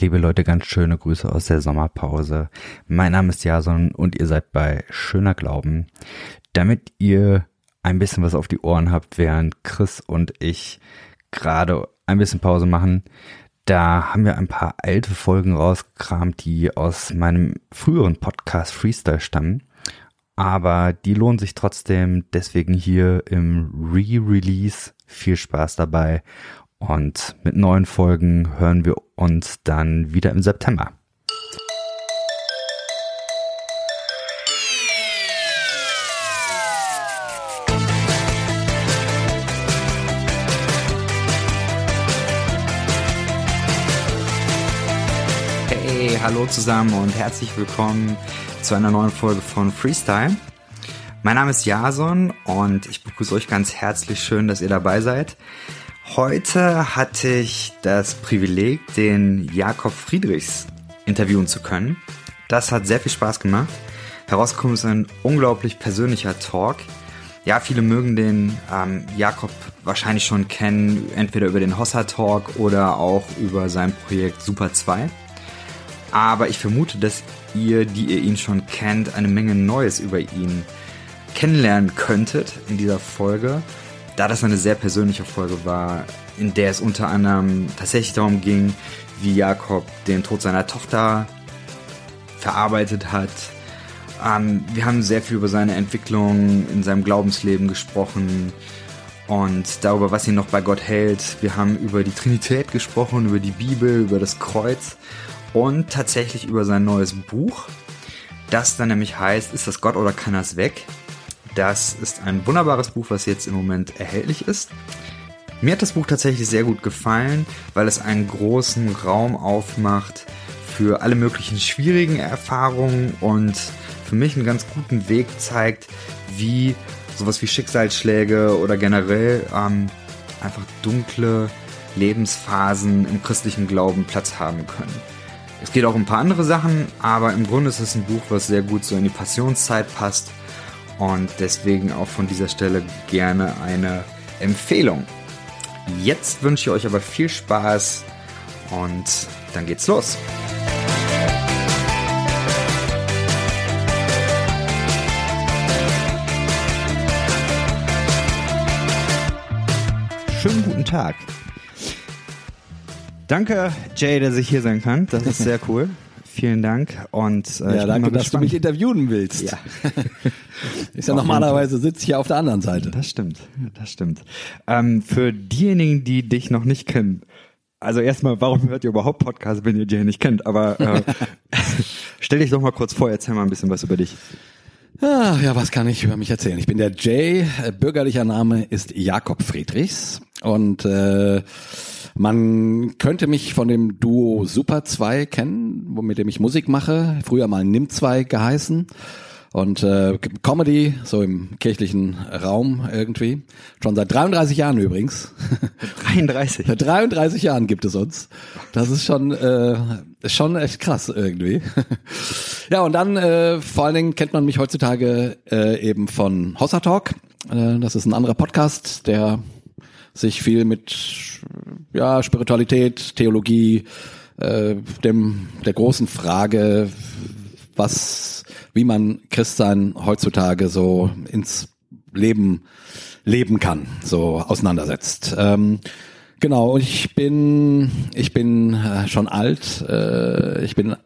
liebe Leute, ganz schöne Grüße aus der Sommerpause. Mein Name ist Jason und ihr seid bei Schöner Glauben. Damit ihr ein bisschen was auf die Ohren habt, während Chris und ich gerade ein bisschen Pause machen, da haben wir ein paar alte Folgen rausgekramt, die aus meinem früheren Podcast Freestyle stammen. Aber die lohnen sich trotzdem, deswegen hier im Re-Release. Viel Spaß dabei und mit neuen Folgen hören wir uns dann wieder im September. Hey, hallo zusammen und herzlich willkommen zu einer neuen Folge von Freestyle. Mein Name ist Jason und ich begrüße euch ganz herzlich schön, dass ihr dabei seid. Heute hatte ich das Privileg, den Jakob Friedrichs interviewen zu können. Das hat sehr viel Spaß gemacht. Herausgekommen ist ein unglaublich persönlicher Talk. Ja, viele mögen den ähm, Jakob wahrscheinlich schon kennen, entweder über den Hossa Talk oder auch über sein Projekt Super 2. Aber ich vermute, dass ihr, die ihr ihn schon kennt, eine Menge Neues über ihn kennenlernen könntet in dieser Folge da das eine sehr persönliche Folge war, in der es unter anderem tatsächlich darum ging, wie Jakob den Tod seiner Tochter verarbeitet hat. Ähm, wir haben sehr viel über seine Entwicklung in seinem Glaubensleben gesprochen und darüber, was ihn noch bei Gott hält. Wir haben über die Trinität gesprochen, über die Bibel, über das Kreuz und tatsächlich über sein neues Buch, das dann nämlich heißt, ist das Gott oder kann das weg? Das ist ein wunderbares Buch, was jetzt im Moment erhältlich ist. Mir hat das Buch tatsächlich sehr gut gefallen, weil es einen großen Raum aufmacht für alle möglichen schwierigen Erfahrungen und für mich einen ganz guten Weg zeigt, wie sowas wie Schicksalsschläge oder generell ähm, einfach dunkle Lebensphasen im christlichen Glauben Platz haben können. Es geht auch um ein paar andere Sachen, aber im Grunde ist es ein Buch, was sehr gut so in die Passionszeit passt und deswegen auch von dieser Stelle gerne eine Empfehlung. Jetzt wünsche ich euch aber viel Spaß und dann geht's los. Schönen guten Tag. Danke, Jay, dass ich hier sein kann. Das ist sehr cool. Vielen Dank. Und äh, ja, danke, dass du mich interviewen willst. Ja. ist ja normalerweise sitze ich ja auf der anderen Seite. Das stimmt, das stimmt. Ähm, für diejenigen, die dich noch nicht kennen, also erstmal, warum hört ihr überhaupt Podcasts, wenn ihr Jay nicht kennt? Aber äh, stell dich doch mal kurz vor, erzähl mal ein bisschen was über dich. Ah, ja, was kann ich über mich erzählen? Ich bin der Jay, äh, bürgerlicher Name ist Jakob Friedrichs und äh, man könnte mich von dem Duo Super 2 kennen, mit dem ich Musik mache, früher mal Nimm 2 geheißen. Und äh, Comedy, so im kirchlichen Raum irgendwie. Schon seit 33 Jahren übrigens. 33? seit 33 Jahren gibt es uns. Das ist schon, äh, schon echt krass irgendwie. ja, und dann äh, vor allen Dingen kennt man mich heutzutage äh, eben von Hossa Talk. Äh, das ist ein anderer Podcast, der sich viel mit ja, Spiritualität, Theologie, äh, dem, der großen Frage, was, wie man Christsein heutzutage so ins Leben leben kann, so auseinandersetzt. Ähm, genau, ich bin, ich bin äh, schon alt, äh, ich bin,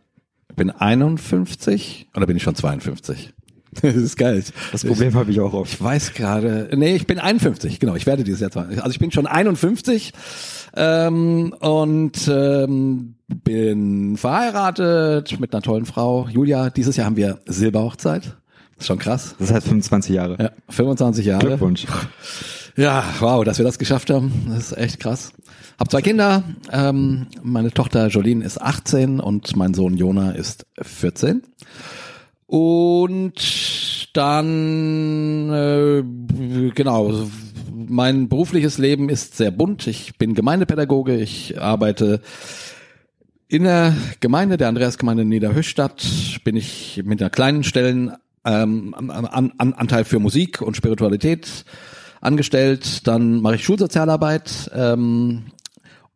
bin 51 oder bin ich schon 52? Das ist geil. Das Problem habe ich auch oft. Ich weiß gerade, nee, ich bin 51, genau, ich werde dieses Jahr, also ich bin schon 51 ähm, und ähm, bin verheiratet mit einer tollen Frau, Julia. Dieses Jahr haben wir Silberhochzeit. Das ist schon krass. Das heißt 25 Jahre. Ja, 25 Jahre. Glückwunsch. Ja, wow, dass wir das geschafft haben. Das ist echt krass. Hab zwei Kinder. Ähm, meine Tochter Jolene ist 18 und mein Sohn Jona ist 14. Und dann, äh, genau, mein berufliches Leben ist sehr bunt. Ich bin Gemeindepädagoge, ich arbeite in der Gemeinde, der Andreasgemeinde Niederhöchstadt, bin ich mit einer kleinen Stellen ähm, an, an, Anteil für Musik und Spiritualität angestellt. Dann mache ich Schulsozialarbeit ähm,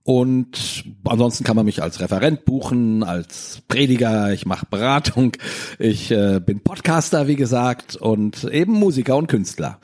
und ansonsten kann man mich als Referent buchen, als Prediger, ich mache Beratung, ich äh, bin Podcaster, wie gesagt, und eben Musiker und Künstler.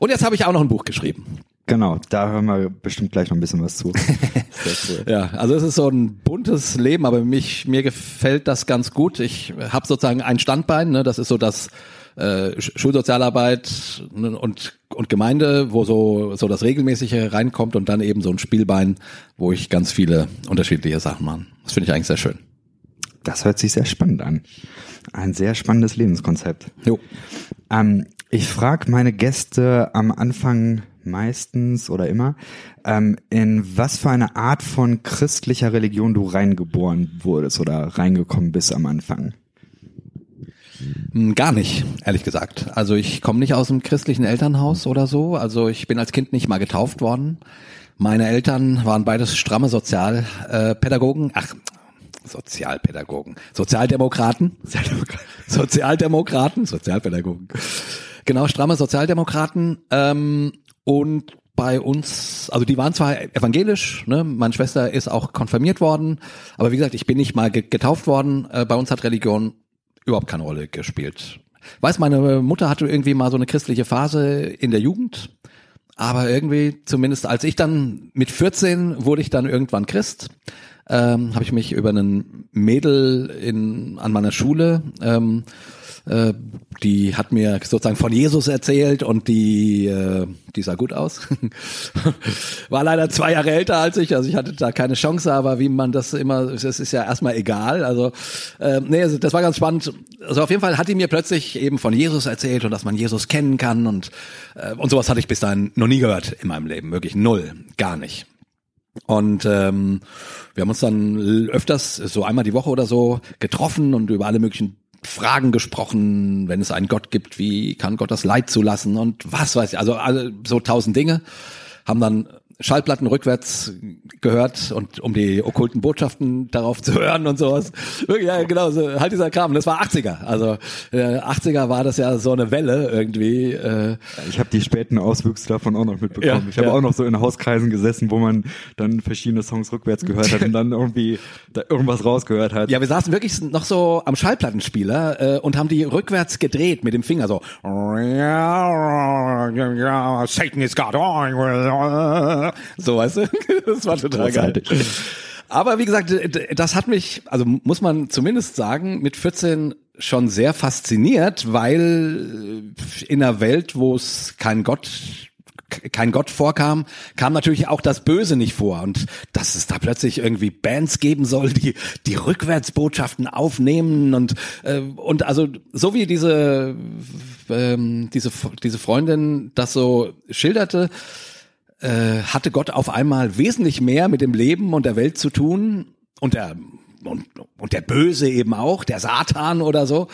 Und jetzt habe ich auch noch ein Buch geschrieben. Genau, da hören wir bestimmt gleich noch ein bisschen was zu. cool. Ja, also es ist so ein buntes Leben, aber mich mir gefällt das ganz gut. Ich habe sozusagen ein Standbein, ne, das ist so das äh, Schulsozialarbeit und und Gemeinde, wo so so das regelmäßige reinkommt und dann eben so ein Spielbein, wo ich ganz viele unterschiedliche Sachen mache. Das finde ich eigentlich sehr schön. Das hört sich sehr spannend an. Ein sehr spannendes Lebenskonzept. Jo. Ähm, ich frage meine Gäste am Anfang meistens oder immer, ähm, in was für eine Art von christlicher Religion du reingeboren wurdest oder reingekommen bist am Anfang. Hm, gar nicht, ehrlich gesagt. Also ich komme nicht aus einem christlichen Elternhaus oder so. Also ich bin als Kind nicht mal getauft worden. Meine Eltern waren beides stramme Sozialpädagogen. Ach, Sozialpädagogen. Sozialdemokraten. Sozialdemokraten. Sozialdemokraten. Sozialpädagogen. Genau, stramme Sozialdemokraten. Ähm, und bei uns, also die waren zwar evangelisch, ne, meine Schwester ist auch konfirmiert worden, aber wie gesagt, ich bin nicht mal getauft worden. Äh, bei uns hat Religion überhaupt keine Rolle gespielt. Weiß, meine Mutter hatte irgendwie mal so eine christliche Phase in der Jugend, aber irgendwie, zumindest als ich dann mit 14 wurde ich dann irgendwann Christ, ähm, habe ich mich über einen Mädel in, an meiner Schule ähm, äh, die hat mir sozusagen von Jesus erzählt und die, äh, die sah gut aus. War leider zwei Jahre älter als ich, also ich hatte da keine Chance, aber wie man das immer, das ist ja erstmal egal. Also äh, nee, also das war ganz spannend. Also auf jeden Fall hat die mir plötzlich eben von Jesus erzählt und dass man Jesus kennen kann und äh, und sowas hatte ich bis dahin noch nie gehört in meinem Leben, wirklich null, gar nicht. Und ähm, wir haben uns dann öfters, so einmal die Woche oder so, getroffen und über alle möglichen Fragen gesprochen, wenn es einen Gott gibt, wie kann Gott das Leid zulassen und was weiß ich, also alle, so tausend Dinge, haben dann Schallplatten rückwärts gehört und um die okkulten Botschaften darauf zu hören und sowas. Ja, genau, so, halt dieser Kram. Das war 80er. Also äh, 80er war das ja so eine Welle irgendwie. Äh. Ich habe die späten Auswüchse davon auch noch mitbekommen. Ja, ich habe ja. auch noch so in Hauskreisen gesessen, wo man dann verschiedene Songs rückwärts gehört hat und dann irgendwie da irgendwas rausgehört hat. Ja, wir saßen wirklich noch so am Schallplattenspieler äh, und haben die rückwärts gedreht mit dem Finger so. Satan is God. So, weißt du? Das war total geil. Aber wie gesagt, das hat mich, also muss man zumindest sagen, mit 14 schon sehr fasziniert, weil in einer Welt, wo es kein Gott kein Gott vorkam, kam natürlich auch das Böse nicht vor und dass es da plötzlich irgendwie Bands geben soll, die die Rückwärtsbotschaften aufnehmen und äh, und also so wie diese ähm, diese diese Freundin das so schilderte, äh, hatte Gott auf einmal wesentlich mehr mit dem Leben und der Welt zu tun und der und, und der Böse eben auch, der Satan oder so,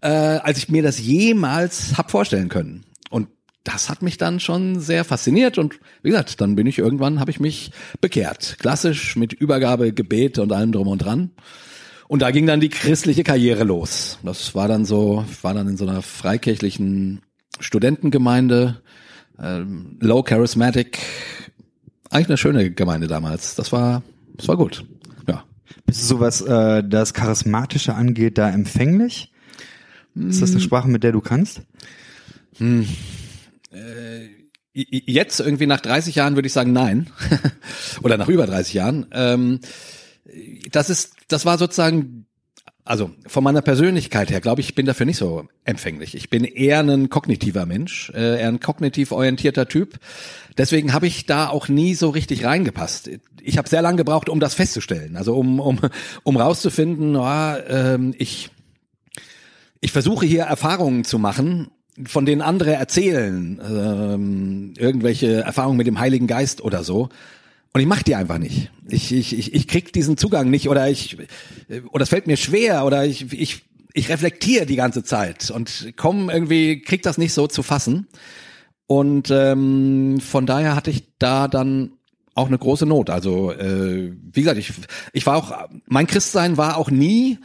äh, als ich mir das jemals hab vorstellen können. Und das hat mich dann schon sehr fasziniert und wie gesagt, dann bin ich irgendwann, habe ich mich bekehrt. Klassisch mit Übergabe, Gebet und allem drum und dran. Und da ging dann die christliche Karriere los. Das war dann so, war dann in so einer freikirchlichen Studentengemeinde ähm, Low Charismatic, eigentlich eine schöne Gemeinde damals. Das war, das war gut. Ja. Bist du so was äh, das Charismatische angeht, da empfänglich? Ist das eine hm. Sprache, mit der du kannst? Hm. Äh, jetzt irgendwie nach 30 Jahren würde ich sagen nein. Oder nach über 30 Jahren. Ähm, das ist, das war sozusagen also von meiner Persönlichkeit her glaube ich, bin dafür nicht so empfänglich. Ich bin eher ein kognitiver Mensch, äh, eher ein kognitiv orientierter Typ. Deswegen habe ich da auch nie so richtig reingepasst. Ich habe sehr lange gebraucht, um das festzustellen. Also um um um rauszufinden, oh, ähm, ich ich versuche hier Erfahrungen zu machen, von denen andere erzählen, ähm, irgendwelche Erfahrungen mit dem Heiligen Geist oder so. Und ich mach die einfach nicht. Ich, ich, ich, ich krieg diesen Zugang nicht oder ich oder es fällt mir schwer oder ich, ich, ich reflektiere die ganze Zeit und komm irgendwie, krieg das nicht so zu fassen. Und ähm, von daher hatte ich da dann auch eine große Not. Also äh, wie gesagt, ich, ich war auch, mein Christsein war auch nie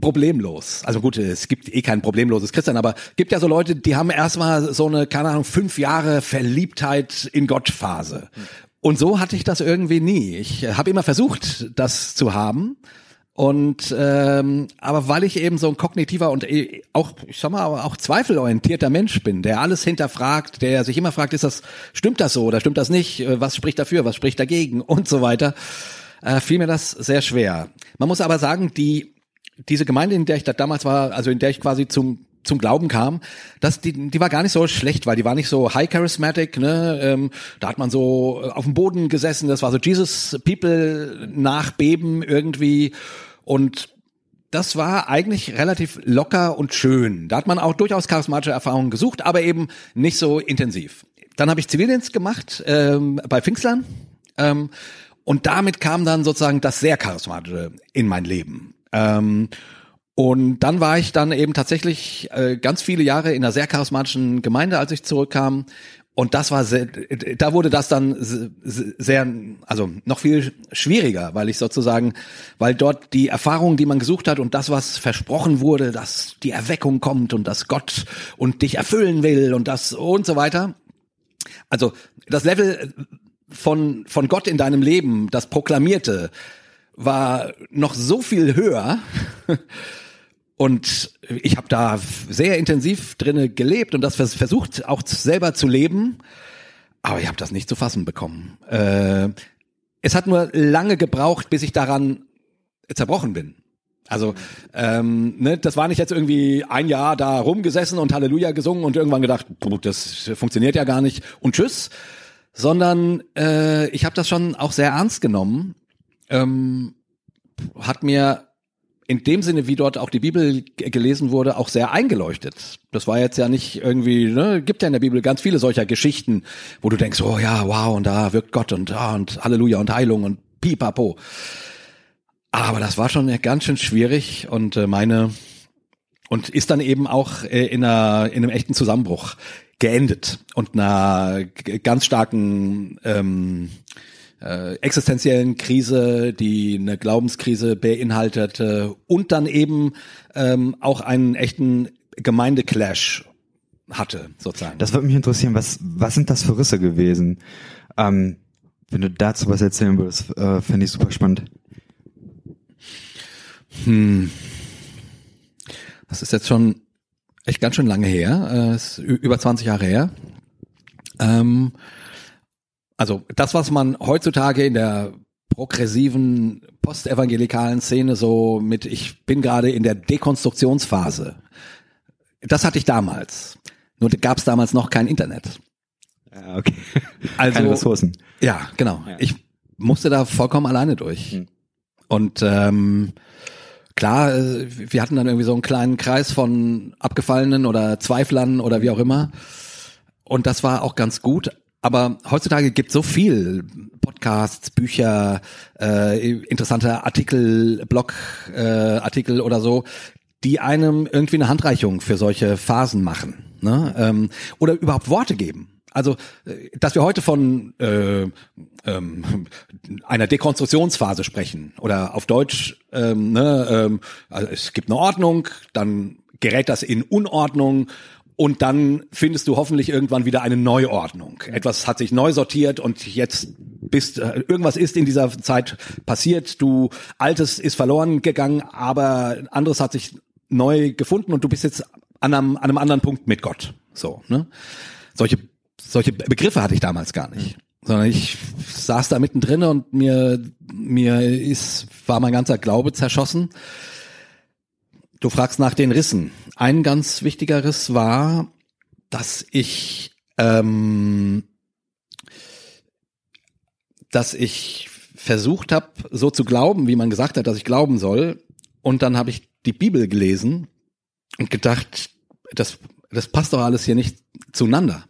problemlos. Also gut, es gibt eh kein problemloses Christsein, aber gibt ja so Leute, die haben erstmal so eine, keine Ahnung, fünf Jahre Verliebtheit in Gott Phase Und so hatte ich das irgendwie nie. Ich habe immer versucht, das zu haben. Und ähm, aber weil ich eben so ein kognitiver und äh, auch, ich sag mal, auch zweifelorientierter Mensch bin, der alles hinterfragt, der sich immer fragt, ist das, stimmt das so oder stimmt das nicht? Äh, was spricht dafür, was spricht dagegen und so weiter, äh, fiel mir das sehr schwer. Man muss aber sagen, die diese Gemeinde, in der ich da damals war, also in der ich quasi zum zum Glauben kam, dass die, die war gar nicht so schlecht, weil die war nicht so high charismatic, ne? Ähm, da hat man so auf dem Boden gesessen, das war so Jesus People nachbeben irgendwie und das war eigentlich relativ locker und schön. Da hat man auch durchaus charismatische Erfahrungen gesucht, aber eben nicht so intensiv. Dann habe ich Zivildienst gemacht ähm, bei Pfingstlern ähm, und damit kam dann sozusagen das sehr charismatische in mein Leben. Ähm, und dann war ich dann eben tatsächlich äh, ganz viele Jahre in einer sehr charismatischen Gemeinde, als ich zurückkam. Und das war sehr, da wurde das dann sehr, also noch viel schwieriger, weil ich sozusagen, weil dort die Erfahrungen, die man gesucht hat und das, was versprochen wurde, dass die Erweckung kommt und dass Gott und dich erfüllen will und das und so weiter. Also das Level von, von Gott in deinem Leben, das Proklamierte, war noch so viel höher. Und ich habe da sehr intensiv drinne gelebt und das versucht auch selber zu leben. Aber ich habe das nicht zu fassen bekommen. Äh, es hat nur lange gebraucht, bis ich daran zerbrochen bin. Also ähm, ne, das war nicht jetzt irgendwie ein Jahr da rumgesessen und Halleluja gesungen und irgendwann gedacht, das funktioniert ja gar nicht und tschüss, sondern äh, ich habe das schon auch sehr ernst genommen. Ähm, hat mir in dem Sinne, wie dort auch die Bibel gelesen wurde, auch sehr eingeleuchtet. Das war jetzt ja nicht irgendwie, ne, gibt ja in der Bibel ganz viele solcher Geschichten, wo du denkst, oh ja, wow, und da wirkt Gott und, ah, und Halleluja und Heilung und pipapo. Aber das war schon ganz schön schwierig und äh, meine, und ist dann eben auch äh, in, einer, in einem echten Zusammenbruch geendet und einer ganz starken ähm, äh, existenziellen Krise, die eine Glaubenskrise beinhaltete und dann eben ähm, auch einen echten Gemeindeclash hatte, sozusagen. Das würde mich interessieren, was, was sind das für Risse gewesen? Ähm, wenn du dazu was erzählen würdest, äh, fände ich super spannend. Hm. Das ist jetzt schon echt ganz schön lange her, äh, ist über 20 Jahre her. Ähm, also das, was man heutzutage in der progressiven postevangelikalen Szene so mit, ich bin gerade in der Dekonstruktionsphase. Das hatte ich damals. Nur gab es damals noch kein Internet. Ja, okay. Also, Keine Ressourcen. Ja, genau. Ja. Ich musste da vollkommen alleine durch. Hm. Und ähm, klar, äh, wir hatten dann irgendwie so einen kleinen Kreis von Abgefallenen oder Zweiflern oder wie auch immer. Und das war auch ganz gut, aber heutzutage gibt so viel Podcasts, Bücher, äh, interessante Artikel, Blogartikel äh, oder so, die einem irgendwie eine Handreichung für solche Phasen machen, ne? ähm, oder überhaupt Worte geben. Also, äh, dass wir heute von äh, ähm, einer Dekonstruktionsphase sprechen oder auf Deutsch, ähm, ne, ähm, also es gibt eine Ordnung, dann gerät das in Unordnung und dann findest du hoffentlich irgendwann wieder eine Neuordnung. Etwas hat sich neu sortiert und jetzt bist äh, irgendwas ist in dieser Zeit passiert. Du altes ist verloren gegangen, aber anderes hat sich neu gefunden und du bist jetzt an einem, an einem anderen Punkt mit Gott. So, ne? Solche solche Begriffe hatte ich damals gar nicht. Sondern ich saß da mittendrin und mir, mir ist, war mein ganzer Glaube zerschossen. Du fragst nach den Rissen. Ein ganz wichtiger Riss war, dass ich, ähm, dass ich versucht habe, so zu glauben, wie man gesagt hat, dass ich glauben soll. Und dann habe ich die Bibel gelesen und gedacht, das, das passt doch alles hier nicht zueinander.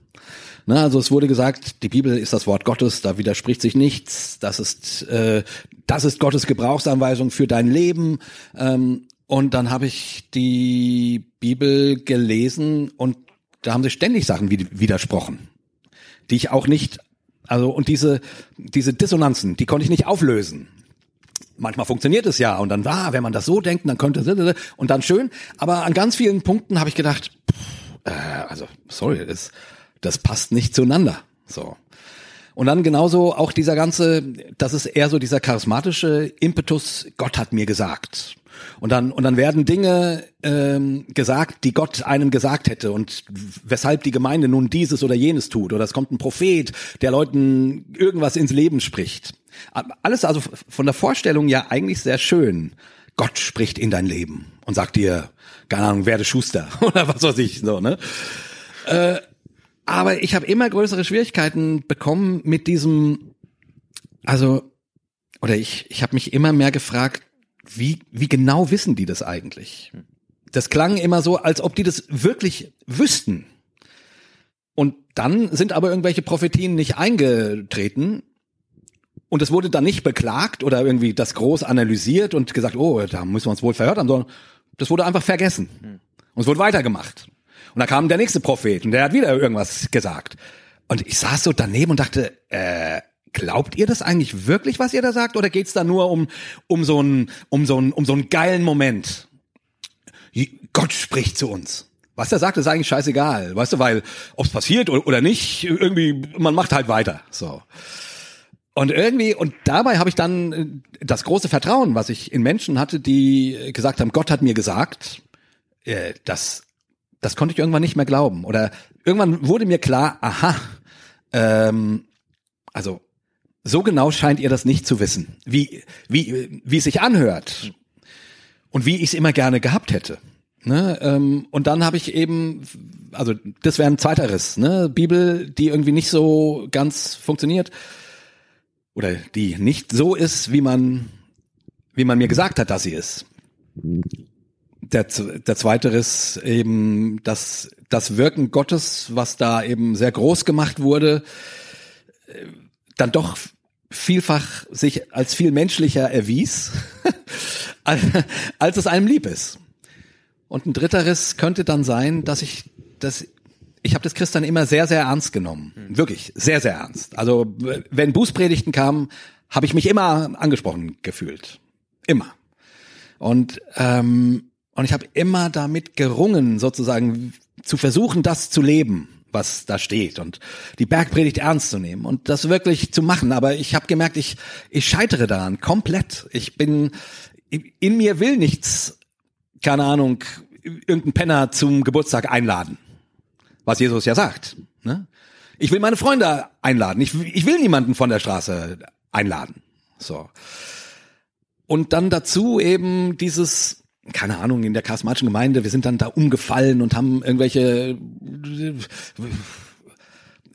Ne, also es wurde gesagt, die Bibel ist das Wort Gottes, da widerspricht sich nichts. Das ist, äh, das ist Gottes Gebrauchsanweisung für dein Leben. Ähm, und dann habe ich die Bibel gelesen und da haben sich ständig Sachen widersprochen, die ich auch nicht, also und diese, diese Dissonanzen, die konnte ich nicht auflösen. Manchmal funktioniert es ja und dann, ah, wenn man das so denkt, dann könnte und dann schön. Aber an ganz vielen Punkten habe ich gedacht, pff, äh, also sorry, das, das passt nicht zueinander. So. Und dann genauso auch dieser ganze, das ist eher so dieser charismatische Impetus, Gott hat mir gesagt. Und dann, und dann werden Dinge ähm, gesagt, die Gott einem gesagt hätte und weshalb die Gemeinde nun dieses oder jenes tut. Oder es kommt ein Prophet, der Leuten irgendwas ins Leben spricht. Alles also von der Vorstellung ja eigentlich sehr schön. Gott spricht in dein Leben und sagt dir, keine Ahnung, werde Schuster oder was weiß ich, so, ne? Äh, aber ich habe immer größere Schwierigkeiten bekommen mit diesem, also, oder ich, ich habe mich immer mehr gefragt, wie, wie genau wissen die das eigentlich? Das klang immer so, als ob die das wirklich wüssten. Und dann sind aber irgendwelche Prophetien nicht eingetreten. Und es wurde dann nicht beklagt oder irgendwie das groß analysiert und gesagt, oh, da müssen wir uns wohl verhört haben, sondern das wurde einfach vergessen. Und es wurde weitergemacht. Und da kam der nächste Prophet und der hat wieder irgendwas gesagt. Und ich saß so daneben und dachte, äh, glaubt ihr das eigentlich wirklich, was ihr da sagt, oder geht's da nur um um so einen um so um so geilen Moment? Gott spricht zu uns. Was er sagt, ist eigentlich scheißegal, weißt du, weil ob's passiert oder nicht, irgendwie man macht halt weiter. So. Und irgendwie und dabei habe ich dann äh, das große Vertrauen, was ich in Menschen hatte, die gesagt haben, Gott hat mir gesagt, äh, dass das konnte ich irgendwann nicht mehr glauben. Oder irgendwann wurde mir klar, aha, ähm, also so genau scheint ihr das nicht zu wissen, wie, wie, wie es sich anhört und wie ich es immer gerne gehabt hätte. Ne, ähm, und dann habe ich eben, also das wäre ein zweiter Riss, ne, Bibel, die irgendwie nicht so ganz funktioniert oder die nicht so ist, wie man, wie man mir gesagt hat, dass sie ist. Der, der zweite ist eben das, das Wirken Gottes, was da eben sehr groß gemacht wurde, dann doch vielfach sich als viel menschlicher erwies, als es einem lieb ist. Und ein dritter Riss könnte dann sein, dass ich das ich habe das Christian immer sehr sehr ernst genommen, wirklich sehr sehr ernst. Also wenn Bußpredigten kamen, habe ich mich immer angesprochen gefühlt, immer. Und ähm, und ich habe immer damit gerungen, sozusagen zu versuchen, das zu leben, was da steht und die Bergpredigt ernst zu nehmen und das wirklich zu machen. Aber ich habe gemerkt, ich, ich scheitere daran komplett. Ich bin, in mir will nichts, keine Ahnung, irgendeinen Penner zum Geburtstag einladen. Was Jesus ja sagt. Ne? Ich will meine Freunde einladen. Ich, ich will niemanden von der Straße einladen. So. Und dann dazu eben dieses keine Ahnung, in der charismatischen Gemeinde, wir sind dann da umgefallen und haben irgendwelche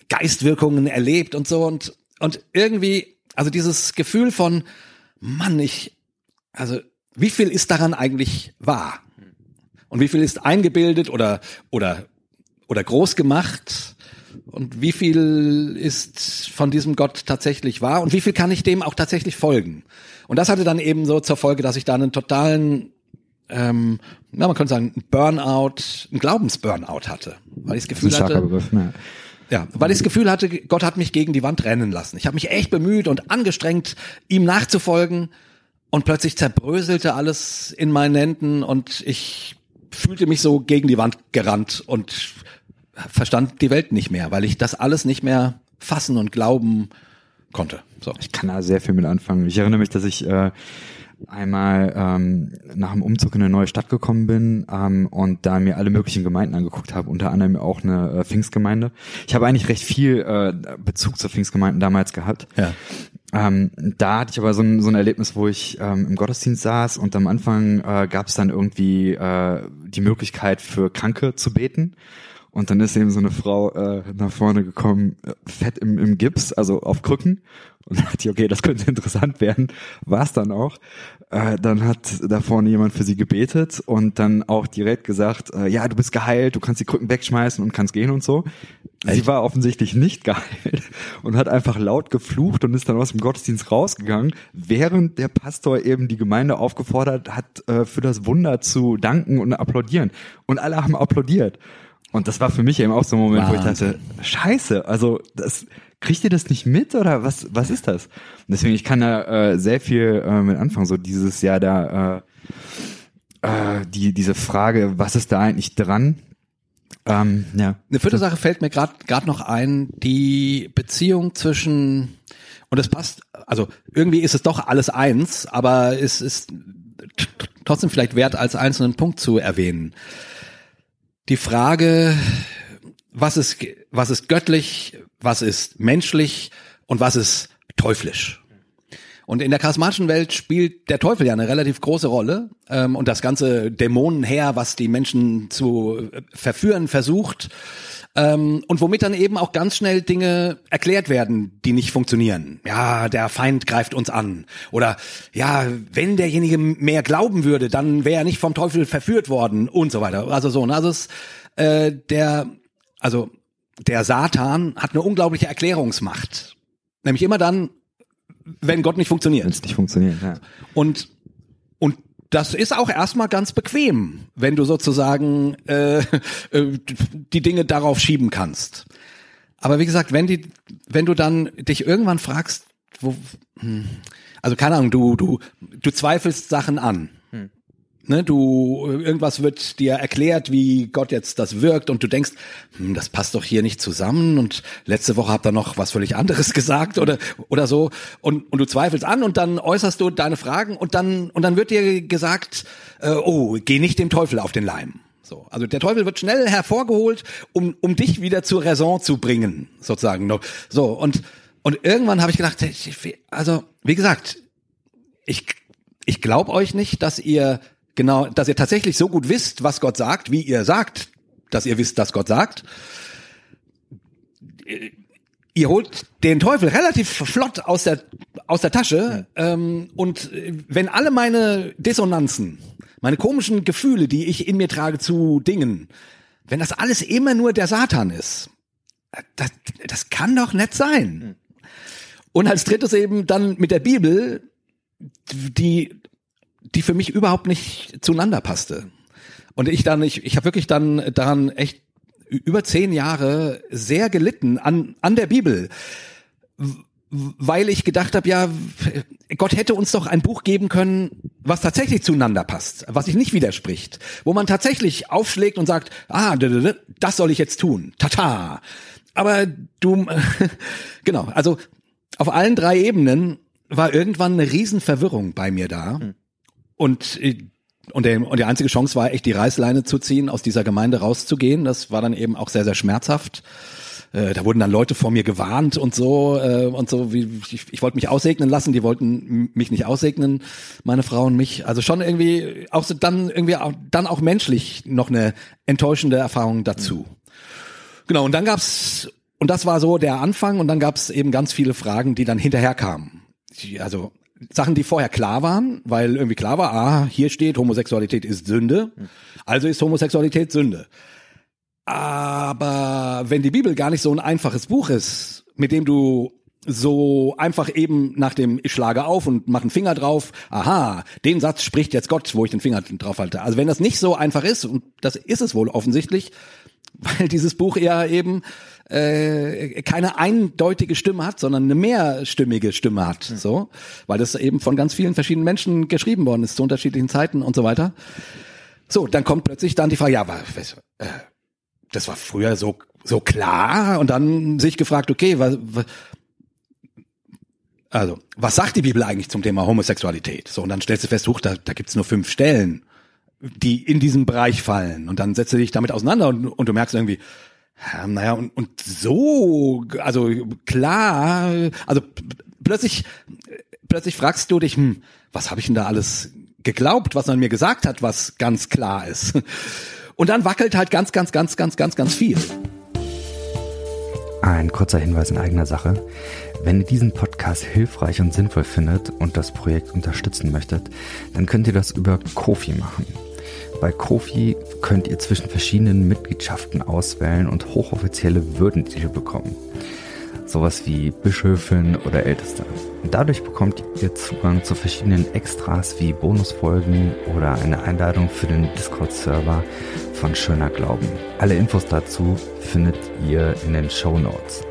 Geistwirkungen erlebt und so und, und irgendwie, also dieses Gefühl von, Mann, ich, also wie viel ist daran eigentlich wahr? Und wie viel ist eingebildet oder, oder, oder groß gemacht? Und wie viel ist von diesem Gott tatsächlich wahr? Und wie viel kann ich dem auch tatsächlich folgen? Und das hatte dann eben so zur Folge, dass ich da einen totalen ähm, na, man könnte sagen, ein Burnout, ein Glaubensburnout hatte, weil ich das Gefühl das hatte, Begriff, ne? ja, weil ich das Gefühl hatte, Gott hat mich gegen die Wand rennen lassen. Ich habe mich echt bemüht und angestrengt, ihm nachzufolgen und plötzlich zerbröselte alles in meinen Händen und ich fühlte mich so gegen die Wand gerannt und verstand die Welt nicht mehr, weil ich das alles nicht mehr fassen und glauben konnte. So. Ich kann da sehr viel mit anfangen. Ich erinnere mich, dass ich äh, einmal ähm, nach dem Umzug in eine neue Stadt gekommen bin ähm, und da mir alle möglichen Gemeinden angeguckt habe, unter anderem auch eine äh, Pfingstgemeinde. Ich habe eigentlich recht viel äh, Bezug zur Pfingstgemeinden damals gehabt. Ja. Ähm, da hatte ich aber so ein, so ein Erlebnis, wo ich ähm, im Gottesdienst saß und am Anfang äh, gab es dann irgendwie äh, die Möglichkeit für Kranke zu beten. Und dann ist eben so eine Frau äh, nach vorne gekommen, äh, fett im, im Gips, also auf Krücken. Und dachte ich, okay, das könnte interessant werden. War es dann auch. Äh, dann hat da vorne jemand für sie gebetet und dann auch direkt gesagt, äh, ja, du bist geheilt, du kannst die Krücken wegschmeißen und kannst gehen und so. Echt? Sie war offensichtlich nicht geheilt und hat einfach laut geflucht und ist dann aus dem Gottesdienst rausgegangen, während der Pastor eben die Gemeinde aufgefordert hat, äh, für das Wunder zu danken und applaudieren. Und alle haben applaudiert. Und das war für mich eben auch so ein Moment, Wahnsinn. wo ich dachte, scheiße, also das kriegt ihr das nicht mit oder was was ist das? Und deswegen ich kann da äh, sehr viel äh, mit anfangen, so dieses Jahr da äh, äh, die diese Frage, was ist da eigentlich dran? Ähm, ja. Eine vierte Sache fällt mir gerade gerade noch ein, die Beziehung zwischen und es passt, also irgendwie ist es doch alles eins, aber es ist trotzdem vielleicht wert, als einzelnen Punkt zu erwähnen. Die Frage, was ist, was ist göttlich, was ist menschlich und was ist teuflisch? Und in der charismatischen Welt spielt der Teufel ja eine relativ große Rolle ähm, und das ganze Dämonenheer, was die Menschen zu äh, verführen versucht ähm, und womit dann eben auch ganz schnell Dinge erklärt werden, die nicht funktionieren. Ja, der Feind greift uns an oder ja, wenn derjenige mehr glauben würde, dann wäre er nicht vom Teufel verführt worden und so weiter. Also so, ne? also es, äh, der, also der Satan hat eine unglaubliche Erklärungsmacht. Nämlich immer dann, wenn Gott nicht funktioniert. Wenn es nicht funktioniert, ja. Und, und das ist auch erstmal ganz bequem, wenn du sozusagen äh, äh, die Dinge darauf schieben kannst. Aber wie gesagt, wenn die, wenn du dann dich irgendwann fragst, wo, hm, also keine Ahnung, du, du, du zweifelst Sachen an ne, du irgendwas wird dir erklärt, wie Gott jetzt das wirkt und du denkst, hm, das passt doch hier nicht zusammen und letzte Woche habt ihr noch was völlig anderes gesagt oder oder so und und du zweifelst an und dann äußerst du deine Fragen und dann und dann wird dir gesagt, äh, oh, geh nicht dem Teufel auf den Leim. So, also der Teufel wird schnell hervorgeholt, um um dich wieder zur Raison zu bringen, sozusagen. So und und irgendwann habe ich gedacht, also wie gesagt, ich ich glaube euch nicht, dass ihr Genau, dass ihr tatsächlich so gut wisst, was Gott sagt, wie ihr sagt, dass ihr wisst, dass Gott sagt. Ihr holt den Teufel relativ flott aus der aus der Tasche ja. ähm, und wenn alle meine Dissonanzen, meine komischen Gefühle, die ich in mir trage zu Dingen, wenn das alles immer nur der Satan ist, das, das kann doch nett sein. Und als drittes eben dann mit der Bibel, die die für mich überhaupt nicht zueinander passte. Und ich dann, ich, ich habe wirklich dann daran echt über zehn Jahre sehr gelitten an, an der Bibel, weil ich gedacht habe, ja, Gott hätte uns doch ein Buch geben können, was tatsächlich zueinander passt, was sich nicht widerspricht, wo man tatsächlich aufschlägt und sagt, ah, das soll ich jetzt tun, tata. Aber du, genau, also auf allen drei Ebenen war irgendwann eine Riesenverwirrung bei mir da. Hm. Und äh, und, der, und die einzige Chance war echt die Reißleine zu ziehen, aus dieser Gemeinde rauszugehen. Das war dann eben auch sehr, sehr schmerzhaft. Äh, da wurden dann Leute vor mir gewarnt und so äh, und so. Wie ich, ich wollte mich aussegnen lassen, die wollten mich nicht aussegnen, meine Frau und mich. Also schon irgendwie auch so dann irgendwie auch, dann auch menschlich noch eine enttäuschende Erfahrung dazu. Mhm. Genau. Und dann gab's und das war so der Anfang und dann gab's eben ganz viele Fragen, die dann hinterher kamen. Also Sachen, die vorher klar waren, weil irgendwie klar war, ah, hier steht, Homosexualität ist Sünde, also ist Homosexualität Sünde. Aber wenn die Bibel gar nicht so ein einfaches Buch ist, mit dem du so einfach eben nach dem ich schlage auf und mache einen Finger drauf, aha, den Satz spricht jetzt Gott, wo ich den Finger drauf halte. Also wenn das nicht so einfach ist, und das ist es wohl offensichtlich, weil dieses Buch eher eben äh, keine eindeutige Stimme hat, sondern eine mehrstimmige Stimme hat, mhm. so, weil das eben von ganz vielen verschiedenen Menschen geschrieben worden ist zu unterschiedlichen Zeiten und so weiter. So, dann kommt plötzlich dann die Frage, ja, aber äh, das war früher so so klar und dann sich gefragt, okay, was, was also, was sagt die Bibel eigentlich zum Thema Homosexualität? So, und dann stellst du fest, huch, da, da gibt's nur fünf Stellen, die in diesen Bereich fallen. Und dann setzt du dich damit auseinander und, und du merkst irgendwie, ja, naja, und, und so, also klar, also plötzlich, plötzlich fragst du dich, hm, was habe ich denn da alles geglaubt, was man mir gesagt hat, was ganz klar ist. Und dann wackelt halt ganz, ganz, ganz, ganz, ganz, ganz viel. Ein kurzer Hinweis in eigener Sache. Wenn ihr diesen Podcast hilfreich und sinnvoll findet und das Projekt unterstützen möchtet, dann könnt ihr das über Kofi machen. Bei Kofi könnt ihr zwischen verschiedenen Mitgliedschaften auswählen und hochoffizielle Würdentitel bekommen. Sowas wie Bischöfin oder Ältester. Dadurch bekommt ihr Zugang zu verschiedenen Extras wie Bonusfolgen oder eine Einladung für den Discord-Server von Schöner Glauben. Alle Infos dazu findet ihr in den Show Notes.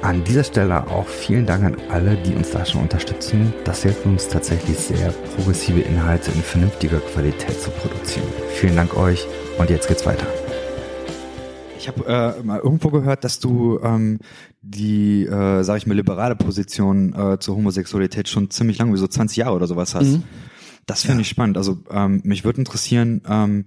An dieser Stelle auch vielen Dank an alle, die uns da schon unterstützen. Das hilft uns tatsächlich sehr, progressive Inhalte in vernünftiger Qualität zu produzieren. Vielen Dank euch und jetzt geht's weiter. Ich habe äh, mal irgendwo gehört, dass du ähm, die, äh, sag ich mal, liberale Position äh, zur Homosexualität schon ziemlich lange, wie so 20 Jahre oder sowas hast. Mhm. Das finde ja. ich spannend. Also ähm, mich würde interessieren, ähm,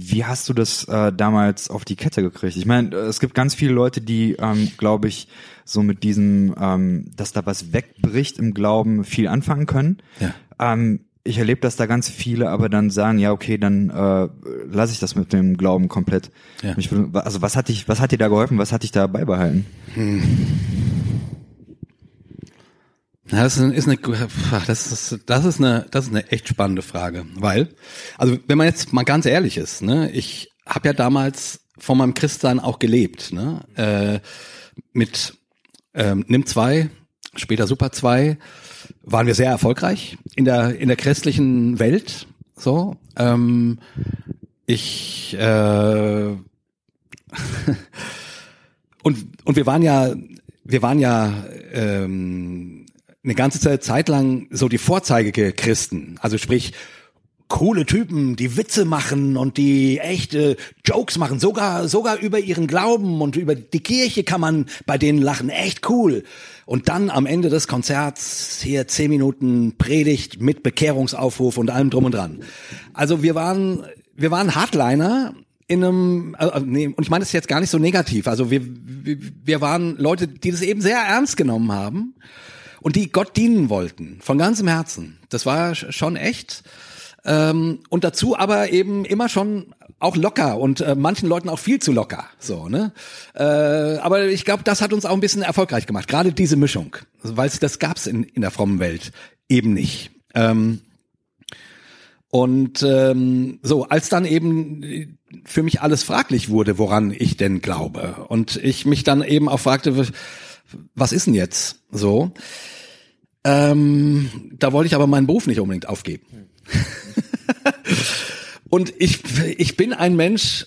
wie hast du das äh, damals auf die Kette gekriegt? Ich meine, es gibt ganz viele Leute, die, ähm, glaube ich, so mit diesem, ähm, dass da was wegbricht im Glauben, viel anfangen können. Ja. Ähm, ich erlebe, dass da ganz viele aber dann sagen, ja, okay, dann äh, lasse ich das mit dem Glauben komplett. Ja. Also was hat dich, was hat dir da geholfen, was hat dich da beibehalten? Hm. Das ist eine, das ist, das ist eine, das ist eine echt spannende Frage, weil, also wenn man jetzt mal ganz ehrlich ist, ne, ich habe ja damals von meinem Christsein auch gelebt, ne, äh, mit ähm, Nimm 2, später Super 2, waren wir sehr erfolgreich in der in der christlichen Welt, so. Ähm, ich äh, und und wir waren ja wir waren ja ähm, eine ganze Zeit lang so die vorzeigige Christen. Also sprich, coole Typen, die Witze machen und die echte Jokes machen, sogar sogar über ihren Glauben und über die Kirche kann man bei denen lachen, echt cool. Und dann am Ende des Konzerts hier zehn Minuten Predigt mit Bekehrungsaufruf und allem drum und dran. Also wir waren wir waren Hardliner in einem äh, nee, und ich meine das jetzt gar nicht so negativ. Also wir wir waren Leute, die das eben sehr ernst genommen haben und die Gott dienen wollten, von ganzem Herzen. Das war schon echt. Ähm, und dazu aber eben immer schon auch locker und äh, manchen Leuten auch viel zu locker. So, ne? Äh, aber ich glaube, das hat uns auch ein bisschen erfolgreich gemacht, gerade diese Mischung, weil das gab's in, in der frommen Welt eben nicht. Ähm, und ähm, so, als dann eben für mich alles fraglich wurde, woran ich denn glaube, und ich mich dann eben auch fragte, was ist denn jetzt so? Ähm, da wollte ich aber meinen Beruf nicht unbedingt aufgeben. Und ich, ich bin ein Mensch,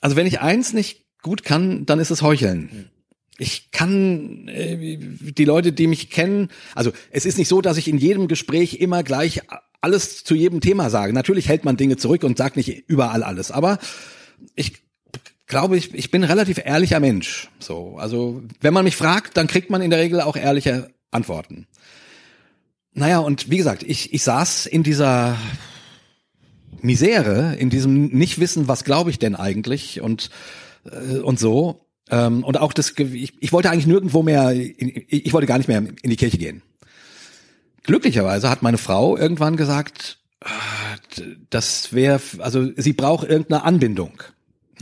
also wenn ich eins nicht gut kann, dann ist es Heucheln. Ich kann äh, die Leute, die mich kennen, also es ist nicht so, dass ich in jedem Gespräch immer gleich alles zu jedem Thema sage. Natürlich hält man Dinge zurück und sagt nicht überall alles, aber ich glaube ich, ich bin relativ ehrlicher Mensch. So, also wenn man mich fragt, dann kriegt man in der Regel auch ehrliche Antworten. Naja, und wie gesagt, ich, ich saß in dieser Misere, in diesem Nichtwissen, was glaube ich denn eigentlich und, äh, und so. Ähm, und auch das, ich, ich wollte eigentlich nirgendwo mehr, in, ich wollte gar nicht mehr in die Kirche gehen. Glücklicherweise hat meine Frau irgendwann gesagt, ah, das wäre, also sie braucht irgendeine Anbindung.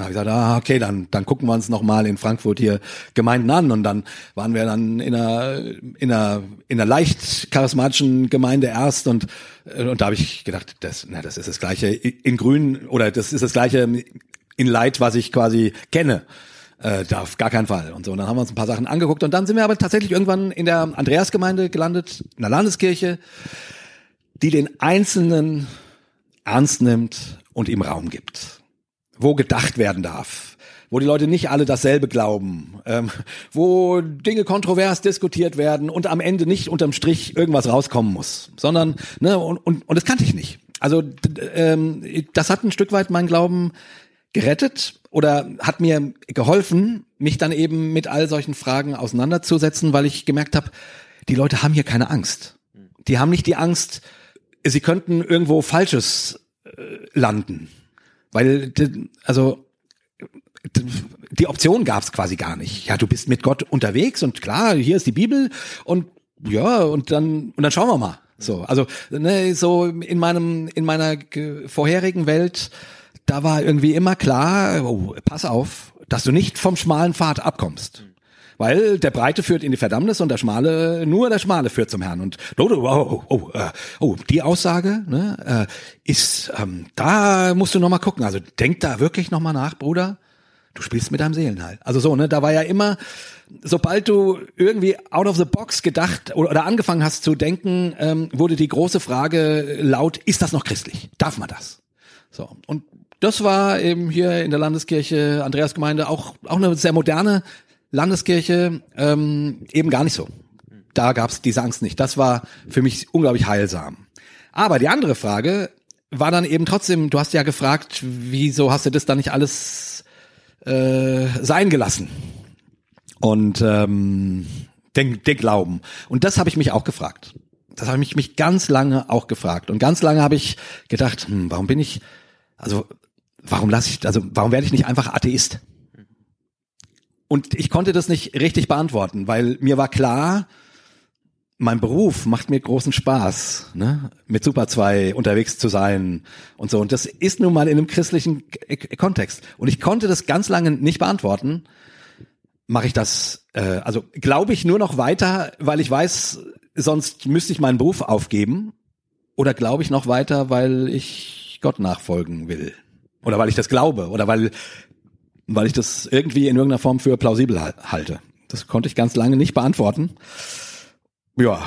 Da habe ich gesagt, ah, okay, dann, dann gucken wir uns noch mal in Frankfurt hier Gemeinden an. Und dann waren wir dann in einer, in einer, in einer leicht charismatischen Gemeinde erst. Und, äh, und da habe ich gedacht, das, na, das ist das Gleiche in Grün oder das ist das Gleiche in Leid, was ich quasi kenne. Äh, da auf gar keinen Fall. Und so, und dann haben wir uns ein paar Sachen angeguckt. Und dann sind wir aber tatsächlich irgendwann in der Andreasgemeinde gelandet, in der Landeskirche, die den Einzelnen ernst nimmt und ihm Raum gibt wo gedacht werden darf, wo die Leute nicht alle dasselbe glauben, ähm, wo Dinge kontrovers diskutiert werden und am Ende nicht unterm Strich irgendwas rauskommen muss, sondern ne und und, und das kannte ich nicht. Also ähm, das hat ein Stück weit mein Glauben gerettet oder hat mir geholfen, mich dann eben mit all solchen Fragen auseinanderzusetzen, weil ich gemerkt habe, die Leute haben hier keine Angst. Die haben nicht die Angst, sie könnten irgendwo Falsches äh, landen weil, also, die Option gab es quasi gar nicht. Ja, du bist mit Gott unterwegs und klar, hier ist die Bibel und ja, und dann, und dann schauen wir mal. So, also, ne, so in meinem, in meiner vorherigen Welt, da war irgendwie immer klar, oh, pass auf, dass du nicht vom schmalen Pfad abkommst. Weil der Breite führt in die Verdammnis und der Schmale, nur der Schmale führt zum Herrn. Und oh, oh, oh, oh, oh die Aussage ne, äh, ist, ähm, da musst du noch mal gucken. Also denk da wirklich noch mal nach, Bruder. Du spielst mit deinem Seelenheil. Also so, ne, da war ja immer, sobald du irgendwie out of the box gedacht oder, oder angefangen hast zu denken, ähm, wurde die große Frage laut, ist das noch christlich? Darf man das? So. Und das war eben hier in der Landeskirche Andreasgemeinde auch, auch eine sehr moderne Landeskirche ähm, eben gar nicht so. Da gab es diese Angst nicht. Das war für mich unglaublich heilsam. Aber die andere Frage war dann eben trotzdem, du hast ja gefragt, wieso hast du das dann nicht alles äh, sein gelassen. Und ähm, den, den Glauben. Und das habe ich mich auch gefragt. Das habe ich mich ganz lange auch gefragt. Und ganz lange habe ich gedacht, hm, warum bin ich, also warum lasse ich, also warum werde ich nicht einfach Atheist? Und ich konnte das nicht richtig beantworten, weil mir war klar, mein Beruf macht mir großen Spaß, ne? mit Super 2 unterwegs zu sein und so. Und das ist nun mal in einem christlichen Kontext. Und ich konnte das ganz lange nicht beantworten. Mache ich das, äh, also glaube ich nur noch weiter, weil ich weiß, sonst müsste ich meinen Beruf aufgeben. Oder glaube ich noch weiter, weil ich Gott nachfolgen will? Oder weil ich das glaube? Oder weil, weil ich das irgendwie in irgendeiner Form für plausibel halte? Das konnte ich ganz lange nicht beantworten. Ja.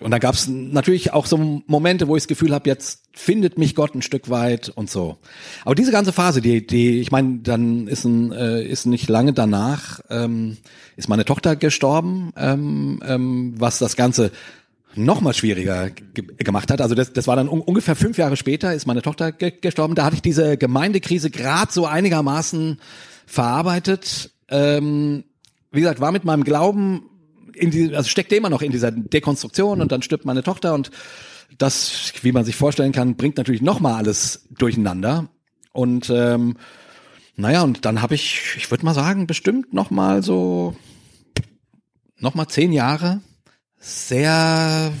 Und da gab es natürlich auch so Momente, wo ich das Gefühl habe, jetzt findet mich Gott ein Stück weit und so. Aber diese ganze Phase, die, die, ich meine, dann ist ein, äh, ist nicht lange danach, ähm, ist meine Tochter gestorben, ähm, ähm, was das Ganze noch mal schwieriger gemacht hat. Also das, das war dann un ungefähr fünf Jahre später, ist meine Tochter ge gestorben. Da hatte ich diese Gemeindekrise gerade so einigermaßen verarbeitet. Ähm, wie gesagt, war mit meinem Glauben in die, also steckte immer noch in dieser Dekonstruktion und dann stirbt meine Tochter und das, wie man sich vorstellen kann, bringt natürlich noch mal alles durcheinander. Und ähm, naja, und dann habe ich, ich würde mal sagen, bestimmt noch mal so, noch mal zehn Jahre sehr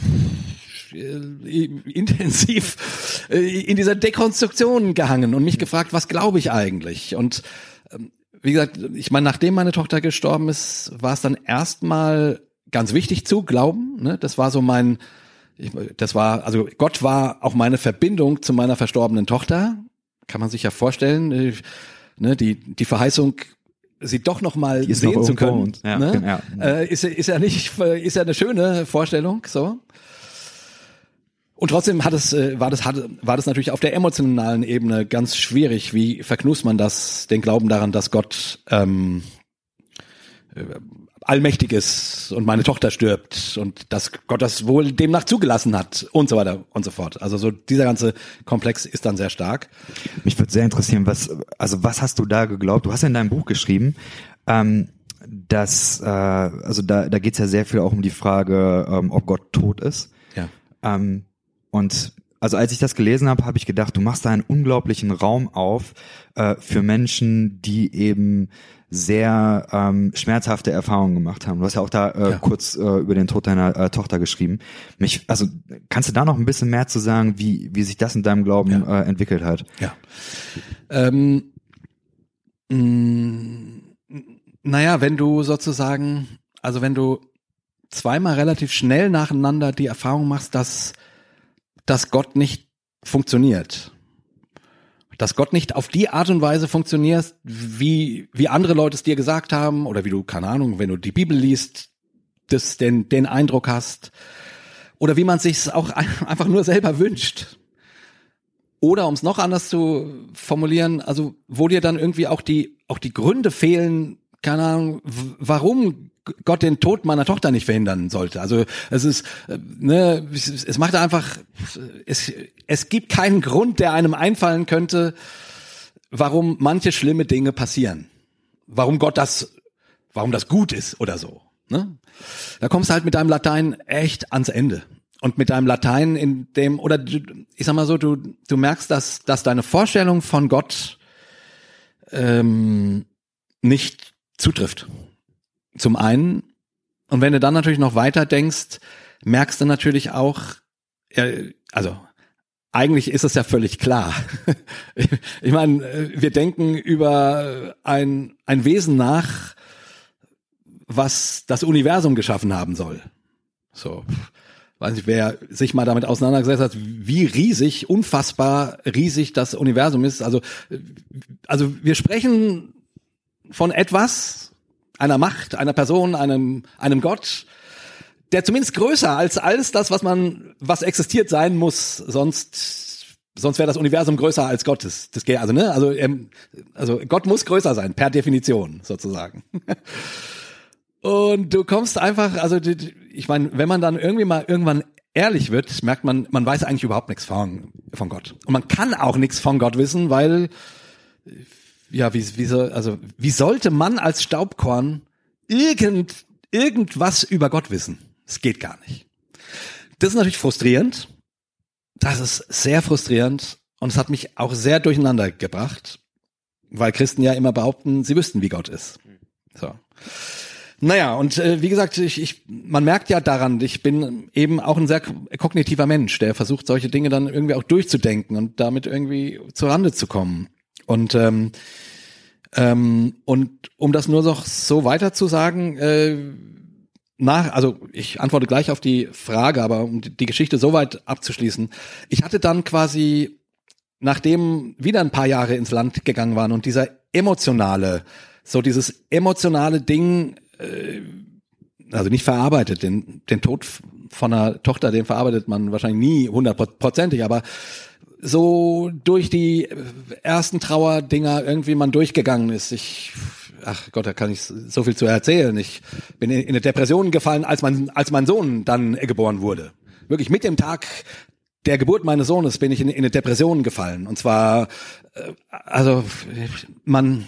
äh, intensiv äh, in dieser Dekonstruktion gehangen und mich gefragt, was glaube ich eigentlich? Und ähm, wie gesagt, ich meine, nachdem meine Tochter gestorben ist, war es dann erstmal ganz wichtig zu glauben. Ne? Das war so mein, ich, das war, also Gott war auch meine Verbindung zu meiner verstorbenen Tochter. Kann man sich ja vorstellen. Äh, ne? Die, die Verheißung sie doch noch mal sehen noch zu können. Ja, ne? ja. Äh, ist, ist ja nicht, ist ja eine schöne Vorstellung, so. Und trotzdem hat es, äh, war das, hat, war das natürlich auf der emotionalen Ebene ganz schwierig. Wie verknust man das, den Glauben daran, dass Gott ähm, äh, allmächtig ist und meine Tochter stirbt und dass Gott das wohl demnach zugelassen hat und so weiter und so fort. Also so dieser ganze Komplex ist dann sehr stark. Mich würde sehr interessieren, was also was hast du da geglaubt? Du hast ja in deinem Buch geschrieben, ähm, dass äh, also da da geht's ja sehr viel auch um die Frage, ähm, ob Gott tot ist. Ja. Ähm, und also als ich das gelesen habe, habe ich gedacht, du machst da einen unglaublichen Raum auf äh, für Menschen, die eben sehr ähm, schmerzhafte Erfahrungen gemacht haben. Du hast ja auch da äh, ja. kurz äh, über den Tod deiner äh, Tochter geschrieben. Mich, also kannst du da noch ein bisschen mehr zu sagen, wie wie sich das in deinem Glauben ja. äh, entwickelt hat? Ja. Ähm, mh, mm, naja, wenn du sozusagen, also wenn du zweimal relativ schnell nacheinander die Erfahrung machst, dass dass Gott nicht funktioniert dass Gott nicht auf die Art und Weise funktioniert, wie, wie andere Leute es dir gesagt haben oder wie du, keine Ahnung, wenn du die Bibel liest, das den, den Eindruck hast oder wie man sich auch einfach nur selber wünscht. Oder um es noch anders zu formulieren, also wo dir dann irgendwie auch die, auch die Gründe fehlen, keine Ahnung, warum Gott den Tod meiner Tochter nicht verhindern sollte. Also es ist, äh, ne, es macht einfach, es, es gibt keinen Grund, der einem einfallen könnte, warum manche schlimme Dinge passieren. Warum Gott das, warum das gut ist oder so. Ne? Da kommst du halt mit deinem Latein echt ans Ende. Und mit deinem Latein in dem, oder ich sag mal so, du, du merkst, dass, dass deine Vorstellung von Gott ähm, nicht zutrifft. Zum einen, und wenn du dann natürlich noch weiter denkst, merkst du natürlich auch, also eigentlich ist es ja völlig klar. Ich meine, wir denken über ein, ein Wesen nach, was das Universum geschaffen haben soll. So, weiß nicht, wer sich mal damit auseinandergesetzt hat, wie riesig, unfassbar riesig das Universum ist. Also, also wir sprechen von etwas, einer Macht, einer Person, einem, einem Gott, der zumindest größer als alles das, was man, was existiert sein muss, sonst, sonst wäre das Universum größer als Gott. Das, das geht also, ne? Also, ähm, also Gott muss größer sein, per Definition, sozusagen. Und du kommst einfach, also ich meine, wenn man dann irgendwie mal irgendwann ehrlich wird, merkt man, man weiß eigentlich überhaupt nichts von, von Gott. Und man kann auch nichts von Gott wissen, weil ja, wie, wie so, also, wie sollte man als Staubkorn irgend, irgendwas über Gott wissen? Es geht gar nicht. Das ist natürlich frustrierend. Das ist sehr frustrierend und es hat mich auch sehr durcheinander gebracht, weil Christen ja immer behaupten, sie wüssten, wie Gott ist. So. Naja, und äh, wie gesagt, ich, ich, man merkt ja daran, ich bin eben auch ein sehr kognitiver Mensch, der versucht, solche Dinge dann irgendwie auch durchzudenken und damit irgendwie zur Rande zu kommen. Und ähm, ähm, und um das nur noch so weiter zu sagen, äh, nach, also ich antworte gleich auf die Frage, aber um die Geschichte so weit abzuschließen, ich hatte dann quasi, nachdem wieder ein paar Jahre ins Land gegangen waren und dieser emotionale, so dieses emotionale Ding, äh, also nicht verarbeitet, den, den Tod von einer Tochter, den verarbeitet man wahrscheinlich nie hundertprozentig, aber so durch die ersten Trauerdinger irgendwie man durchgegangen ist. Ich, ach Gott, da kann ich so viel zu erzählen. Ich bin in eine Depression gefallen, als mein, als mein Sohn dann geboren wurde. Wirklich mit dem Tag der Geburt meines Sohnes bin ich in, in eine Depression gefallen. Und zwar, äh, also man,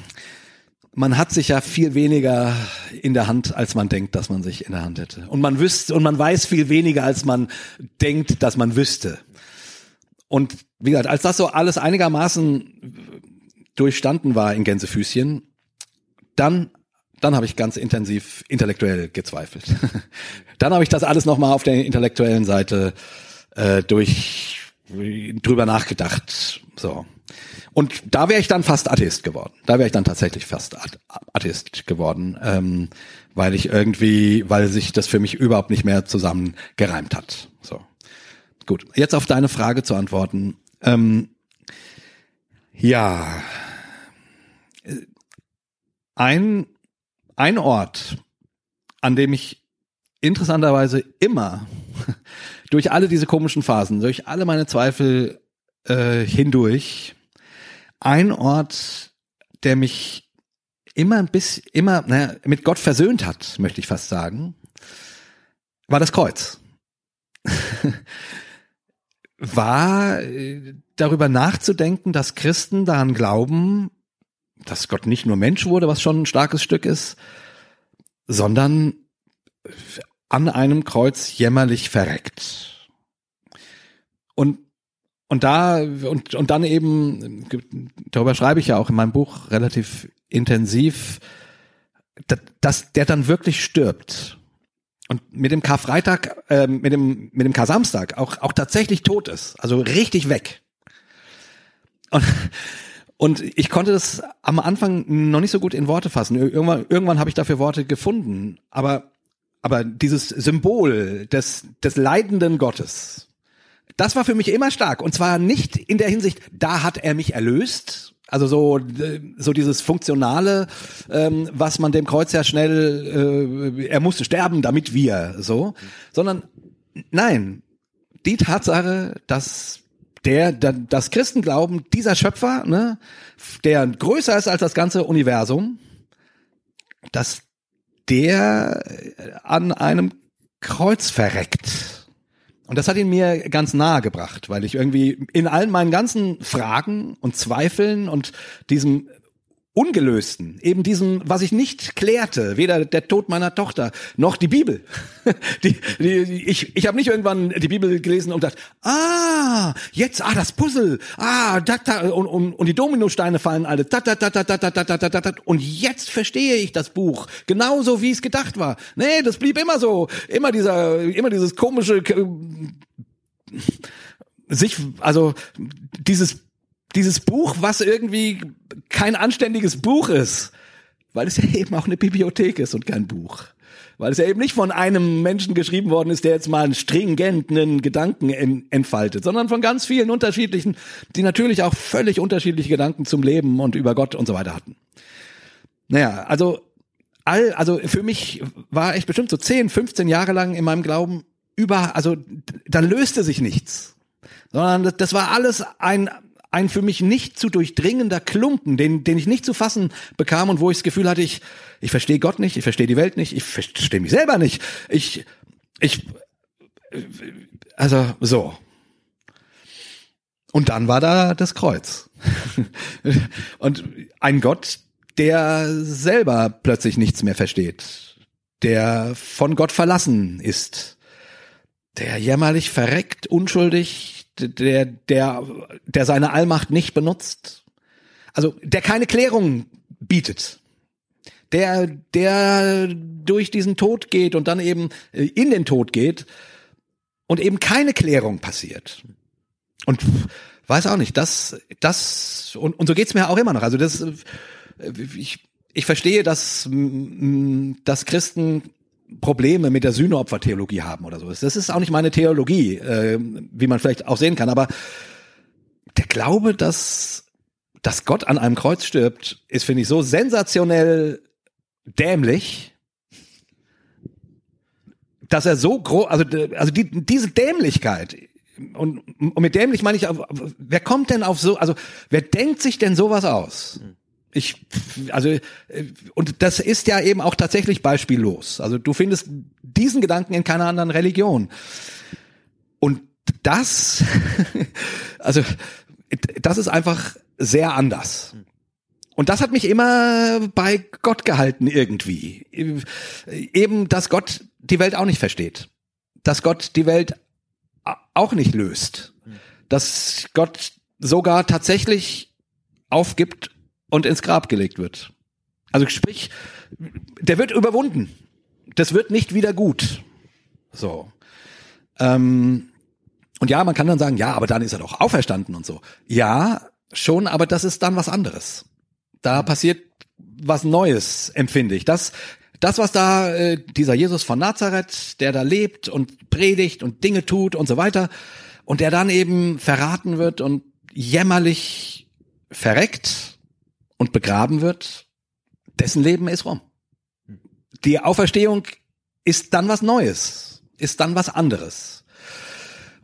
man hat sich ja viel weniger in der Hand, als man denkt, dass man sich in der Hand hätte. Und man wüsste, und man weiß viel weniger, als man denkt, dass man wüsste. Und wie gesagt, als das so alles einigermaßen durchstanden war in Gänsefüßchen, dann dann habe ich ganz intensiv intellektuell gezweifelt. dann habe ich das alles nochmal auf der intellektuellen Seite äh, durch drüber nachgedacht. So. Und da wäre ich dann fast Atheist geworden. Da wäre ich dann tatsächlich fast Atheist geworden, ähm, weil ich irgendwie, weil sich das für mich überhaupt nicht mehr zusammen gereimt hat. So. Gut, jetzt auf deine Frage zu antworten. Ähm, ja, ein, ein Ort, an dem ich interessanterweise immer durch alle diese komischen Phasen, durch alle meine Zweifel äh, hindurch, ein Ort, der mich immer ein bisschen, immer naja, mit Gott versöhnt hat, möchte ich fast sagen, war das Kreuz. war äh, darüber nachzudenken, dass Christen daran glauben, dass Gott nicht nur Mensch wurde, was schon ein starkes Stück ist, sondern an einem Kreuz jämmerlich verreckt. Und und da und und dann eben darüber schreibe ich ja auch in meinem Buch relativ intensiv, dass der dann wirklich stirbt und mit dem Karfreitag, äh, mit dem mit dem Kar-Samstag auch auch tatsächlich tot ist, also richtig weg. Und, und ich konnte das am Anfang noch nicht so gut in Worte fassen. Irgendwann irgendwann habe ich dafür Worte gefunden, aber aber dieses Symbol des des leidenden Gottes, das war für mich immer stark und zwar nicht in der Hinsicht, da hat er mich erlöst, also so, so dieses Funktionale, ähm, was man dem Kreuz ja schnell, äh, er musste sterben, damit wir, so, sondern nein, die Tatsache, dass der, der das Christenglauben, dieser Schöpfer, ne, der größer ist als das ganze Universum, dass der an einem Kreuz verreckt. Und das hat ihn mir ganz nahe gebracht, weil ich irgendwie in allen meinen ganzen Fragen und Zweifeln und diesem Ungelösten, eben diesem, was ich nicht klärte, weder der Tod meiner Tochter noch die Bibel. Die, die, ich ich habe nicht irgendwann die Bibel gelesen und gedacht, ah, jetzt, ah, das Puzzle, ah, da, da, und, und, und die Dominosteine fallen alle, da, da, da, da, da, da, da, da, da, da, und jetzt verstehe ich das Buch, genauso wie es gedacht war. Nee, das blieb immer so, immer dieser, immer dieses komische, sich, also dieses dieses Buch, was irgendwie kein anständiges Buch ist, weil es ja eben auch eine Bibliothek ist und kein Buch. Weil es ja eben nicht von einem Menschen geschrieben worden ist, der jetzt mal einen stringenten Gedanken entfaltet, sondern von ganz vielen unterschiedlichen, die natürlich auch völlig unterschiedliche Gedanken zum Leben und über Gott und so weiter hatten. Naja, also all, also für mich war ich bestimmt so 10, 15 Jahre lang in meinem Glauben über, also da löste sich nichts sondern das, das war alles ein ein für mich nicht zu durchdringender Klumpen, den, den ich nicht zu fassen bekam und wo ich das Gefühl hatte, ich, ich verstehe Gott nicht, ich verstehe die Welt nicht, ich verstehe mich selber nicht. Ich, ich, also so. Und dann war da das Kreuz. und ein Gott, der selber plötzlich nichts mehr versteht, der von Gott verlassen ist, der jämmerlich verreckt, unschuldig, der, der, der seine Allmacht nicht benutzt, also der keine Klärung bietet, der, der durch diesen Tod geht und dann eben äh, in den Tod geht und eben keine Klärung passiert. Und weiß auch nicht, das, das, und, und so geht's mir auch immer noch. Also das, äh, ich, ich verstehe, dass, dass Christen Probleme mit der Sühneopfertheologie haben oder so. Das ist auch nicht meine Theologie, äh, wie man vielleicht auch sehen kann, aber der Glaube, dass, dass Gott an einem Kreuz stirbt, ist, finde ich, so sensationell dämlich, dass er so groß, also, also die, diese Dämlichkeit, und, und mit dämlich meine ich, wer kommt denn auf so, also wer denkt sich denn sowas aus? Ich, also, und das ist ja eben auch tatsächlich beispiellos. Also du findest diesen Gedanken in keiner anderen Religion. Und das, also, das ist einfach sehr anders. Und das hat mich immer bei Gott gehalten irgendwie. Eben, dass Gott die Welt auch nicht versteht. Dass Gott die Welt auch nicht löst. Dass Gott sogar tatsächlich aufgibt und ins Grab gelegt wird. Also sprich, der wird überwunden. Das wird nicht wieder gut. So. Ähm, und ja, man kann dann sagen, ja, aber dann ist er doch auferstanden und so. Ja, schon, aber das ist dann was anderes. Da passiert was Neues, empfinde ich. Das, das, was da äh, dieser Jesus von Nazareth, der da lebt und predigt und Dinge tut und so weiter, und der dann eben verraten wird und jämmerlich verreckt, und begraben wird, dessen Leben ist rum. Die Auferstehung ist dann was Neues, ist dann was anderes.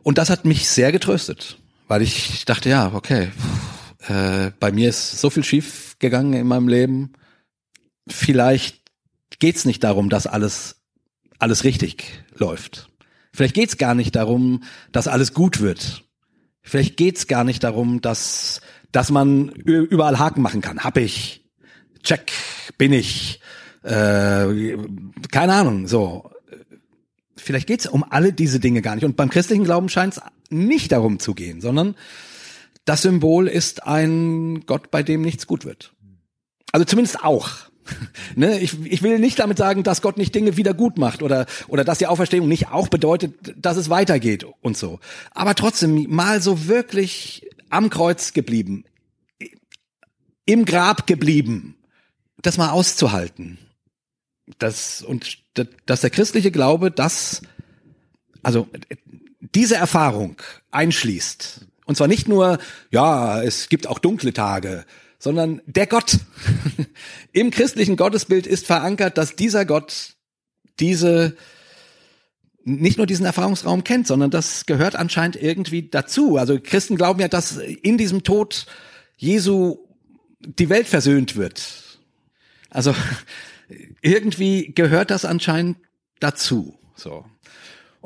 Und das hat mich sehr getröstet, weil ich dachte, ja, okay, äh, bei mir ist so viel schief gegangen in meinem Leben. Vielleicht geht's nicht darum, dass alles alles richtig läuft. Vielleicht geht's gar nicht darum, dass alles gut wird. Vielleicht geht's gar nicht darum, dass dass man überall Haken machen kann. Hab ich. Check. Bin ich. Äh, keine Ahnung. So. Vielleicht geht's um alle diese Dinge gar nicht. Und beim christlichen Glauben scheint es nicht darum zu gehen, sondern das Symbol ist ein Gott, bei dem nichts gut wird. Also zumindest auch. ne, ich, ich will nicht damit sagen, dass Gott nicht Dinge wieder gut macht oder, oder dass die Auferstehung nicht auch bedeutet, dass es weitergeht und so. Aber trotzdem mal so wirklich am Kreuz geblieben, im Grab geblieben, das mal auszuhalten. Das, und dass der christliche Glaube das, also diese Erfahrung einschließt. Und zwar nicht nur, ja, es gibt auch dunkle Tage, sondern der Gott. Im christlichen Gottesbild ist verankert, dass dieser Gott diese nicht nur diesen Erfahrungsraum kennt, sondern das gehört anscheinend irgendwie dazu. Also Christen glauben ja, dass in diesem Tod Jesu die Welt versöhnt wird. Also irgendwie gehört das anscheinend dazu. So.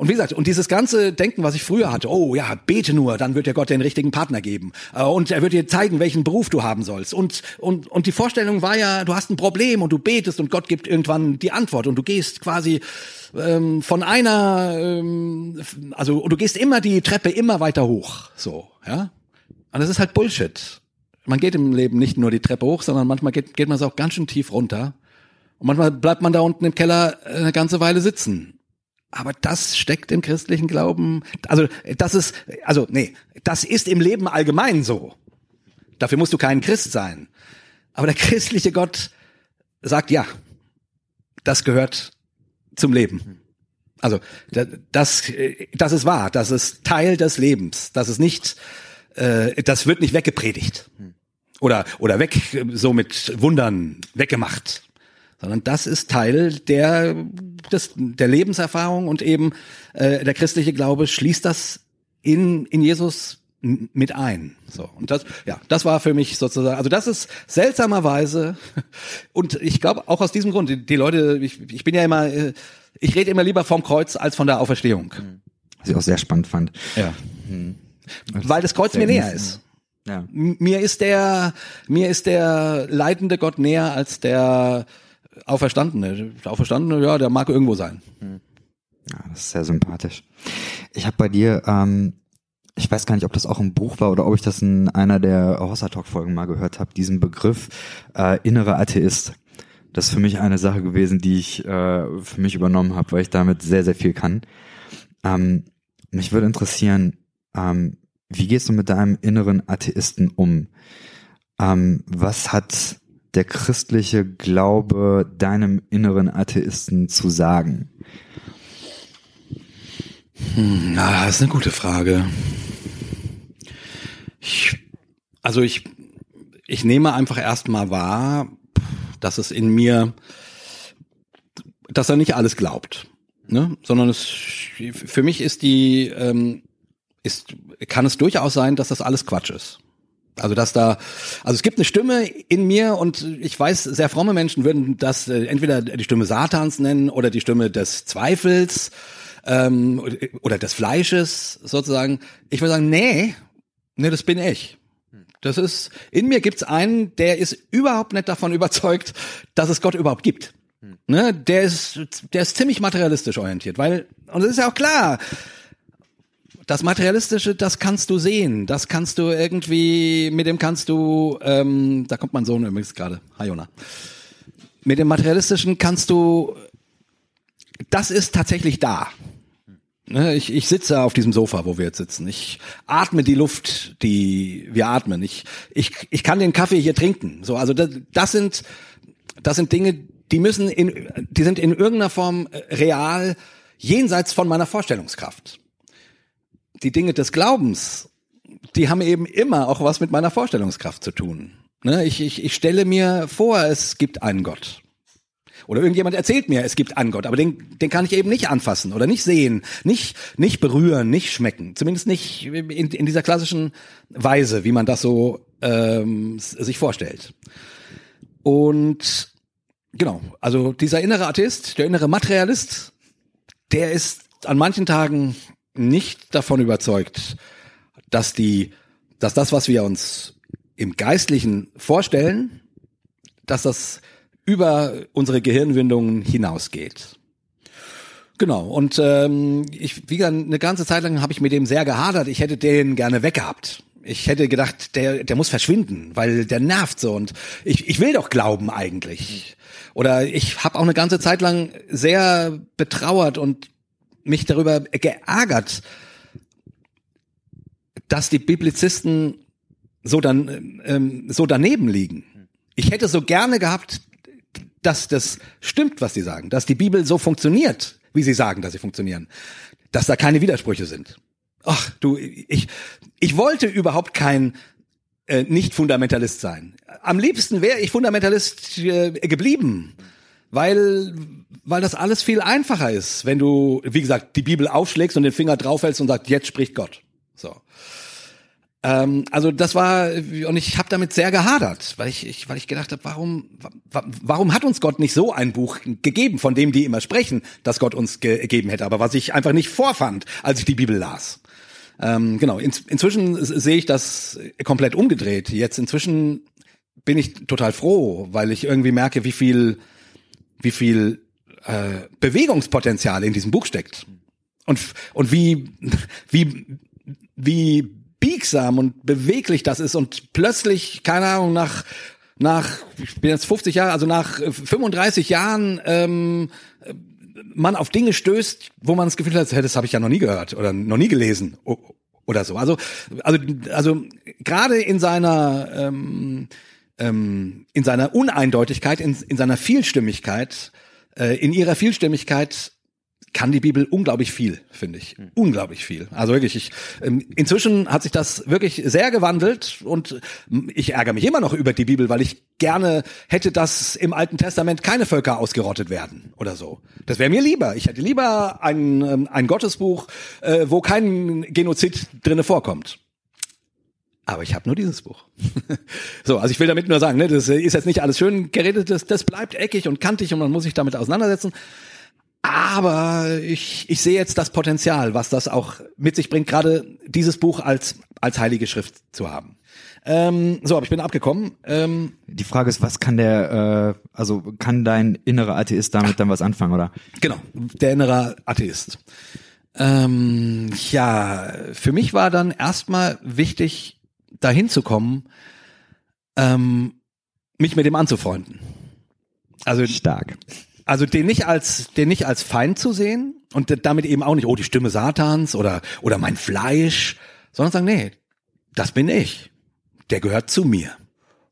Und wie gesagt, und dieses ganze Denken, was ich früher hatte, oh ja, bete nur, dann wird dir Gott den richtigen Partner geben. Äh, und er wird dir zeigen, welchen Beruf du haben sollst. Und, und, und die Vorstellung war ja, du hast ein Problem und du betest und Gott gibt irgendwann die Antwort und du gehst quasi ähm, von einer, ähm, also du gehst immer die Treppe immer weiter hoch. So, ja. Und das ist halt Bullshit. Man geht im Leben nicht nur die Treppe hoch, sondern manchmal geht, geht man es auch ganz schön tief runter. Und manchmal bleibt man da unten im Keller eine ganze Weile sitzen. Aber das steckt im christlichen Glauben, also das ist, also nee, das ist im Leben allgemein so. Dafür musst du kein Christ sein. Aber der christliche Gott sagt ja, das gehört zum Leben. Also das, das ist wahr, das ist Teil des Lebens, das ist nicht, äh, das wird nicht weggepredigt oder oder weg so mit Wundern weggemacht sondern das ist Teil der, des, der Lebenserfahrung und eben äh, der christliche Glaube schließt das in, in Jesus mit ein. So und das ja, das war für mich sozusagen, also das ist seltsamerweise und ich glaube auch aus diesem Grund die, die Leute, ich, ich bin ja immer, äh, ich rede immer lieber vom Kreuz als von der Auferstehung. Was ich auch sehr spannend fand. Ja. Hm. weil das Kreuz mir näher ist. Ja. Mir ist der, mir ist der leidende Gott näher als der Auferstandene. Auferstandene, ja, der mag irgendwo sein. Ja, das ist sehr sympathisch. Ich habe bei dir, ähm, ich weiß gar nicht, ob das auch ein Buch war oder ob ich das in einer der Hossa Talk Folgen mal gehört habe, diesen Begriff äh, innerer Atheist. Das ist für mich eine Sache gewesen, die ich äh, für mich übernommen habe, weil ich damit sehr, sehr viel kann. Ähm, mich würde interessieren, ähm, wie gehst du mit deinem inneren Atheisten um? Ähm, was hat der christliche Glaube deinem inneren Atheisten zu sagen? Hm, na, das ist eine gute Frage. Ich, also ich, ich nehme einfach erstmal wahr, dass es in mir, dass er nicht alles glaubt, ne? sondern es, für mich ist die, ähm, ist, kann es durchaus sein, dass das alles Quatsch ist. Also dass da, also es gibt eine Stimme in mir und ich weiß, sehr fromme Menschen würden das äh, entweder die Stimme Satans nennen oder die Stimme des Zweifels ähm, oder des Fleisches sozusagen. Ich würde sagen, nee, nee, das bin ich. Das ist, in mir gibt's einen, der ist überhaupt nicht davon überzeugt, dass es Gott überhaupt gibt. Ne, der ist, der ist ziemlich materialistisch orientiert, weil, und das ist ja auch klar, das Materialistische, das kannst du sehen, das kannst du irgendwie, mit dem kannst du, ähm, da kommt mein Sohn übrigens gerade, hi Jona. Mit dem Materialistischen kannst du, das ist tatsächlich da. Ne, ich, ich sitze auf diesem Sofa, wo wir jetzt sitzen. Ich atme die Luft, die wir atmen. Ich, ich, ich kann den Kaffee hier trinken. So, also das, das sind, das sind Dinge, die müssen in, die sind in irgendeiner Form real jenseits von meiner Vorstellungskraft. Die Dinge des Glaubens, die haben eben immer auch was mit meiner Vorstellungskraft zu tun. Ne, ich, ich, ich stelle mir vor, es gibt einen Gott. Oder irgendjemand erzählt mir, es gibt einen Gott, aber den, den kann ich eben nicht anfassen oder nicht sehen, nicht, nicht berühren, nicht schmecken. Zumindest nicht in, in dieser klassischen Weise, wie man das so ähm, sich vorstellt. Und genau, also dieser innere Atheist, der innere Materialist, der ist an manchen Tagen nicht davon überzeugt, dass die, dass das, was wir uns im Geistlichen vorstellen, dass das über unsere Gehirnwindungen hinausgeht. Genau, und ähm, ich, wie gesagt, eine ganze Zeit lang habe ich mit dem sehr gehadert. Ich hätte den gerne weggehabt. Ich hätte gedacht, der, der muss verschwinden, weil der nervt so und ich, ich will doch glauben eigentlich. Oder ich habe auch eine ganze Zeit lang sehr betrauert und mich darüber geärgert, dass die Biblizisten so dann ähm, so daneben liegen. Ich hätte so gerne gehabt, dass das stimmt, was sie sagen, dass die Bibel so funktioniert, wie sie sagen, dass sie funktionieren, dass da keine Widersprüche sind. Ach, du, ich, ich wollte überhaupt kein äh, Nicht-Fundamentalist sein. Am liebsten wäre ich Fundamentalist äh, geblieben, weil, weil das alles viel einfacher ist, wenn du, wie gesagt, die Bibel aufschlägst und den Finger draufhältst und sagst, jetzt spricht Gott. So. Ähm, also das war und ich habe damit sehr gehadert, weil ich, ich weil ich gedacht habe, warum warum hat uns Gott nicht so ein Buch gegeben, von dem die immer sprechen, dass Gott uns gegeben hätte, aber was ich einfach nicht vorfand, als ich die Bibel las. Ähm, genau. In, inzwischen sehe ich das komplett umgedreht. Jetzt inzwischen bin ich total froh, weil ich irgendwie merke, wie viel wie viel äh, Bewegungspotenzial in diesem Buch steckt und und wie wie wie biegsam und beweglich das ist und plötzlich, keine Ahnung, nach nach, ich bin jetzt 50 Jahre, also nach 35 Jahren ähm, man auf Dinge stößt, wo man das Gefühl hat, hey, das habe ich ja noch nie gehört oder noch nie gelesen oder so. Also also also gerade in seiner ähm, ähm, in seiner Uneindeutigkeit, in, in seiner Vielstimmigkeit, äh, in ihrer Vielstimmigkeit kann die Bibel unglaublich viel, finde ich. Mhm. Unglaublich viel. Also wirklich, ich, ähm, inzwischen hat sich das wirklich sehr gewandelt und ich ärgere mich immer noch über die Bibel, weil ich gerne hätte, dass im Alten Testament keine Völker ausgerottet werden oder so. Das wäre mir lieber. Ich hätte lieber ein, ähm, ein Gottesbuch, äh, wo kein Genozid drinne vorkommt. Aber ich habe nur dieses Buch. so, also ich will damit nur sagen, ne, das ist jetzt nicht alles schön geredet, das, das bleibt eckig und kantig und man muss sich damit auseinandersetzen. aber ich, ich sehe jetzt das Potenzial, was das auch mit sich bringt, gerade dieses Buch als, als heilige Schrift zu haben. Ähm, so, aber ich bin abgekommen. Ähm, Die Frage ist, was kann der, äh, also kann dein innerer Atheist damit dann was anfangen, oder? genau, der innere Atheist. Ähm, ja, für mich war dann erstmal wichtig, dahin zu kommen, ähm, mich mit dem anzufreunden. Also Stark. Also den nicht als den nicht als Feind zu sehen und damit eben auch nicht oh die Stimme Satans oder oder mein Fleisch, sondern sagen nee, das bin ich. Der gehört zu mir.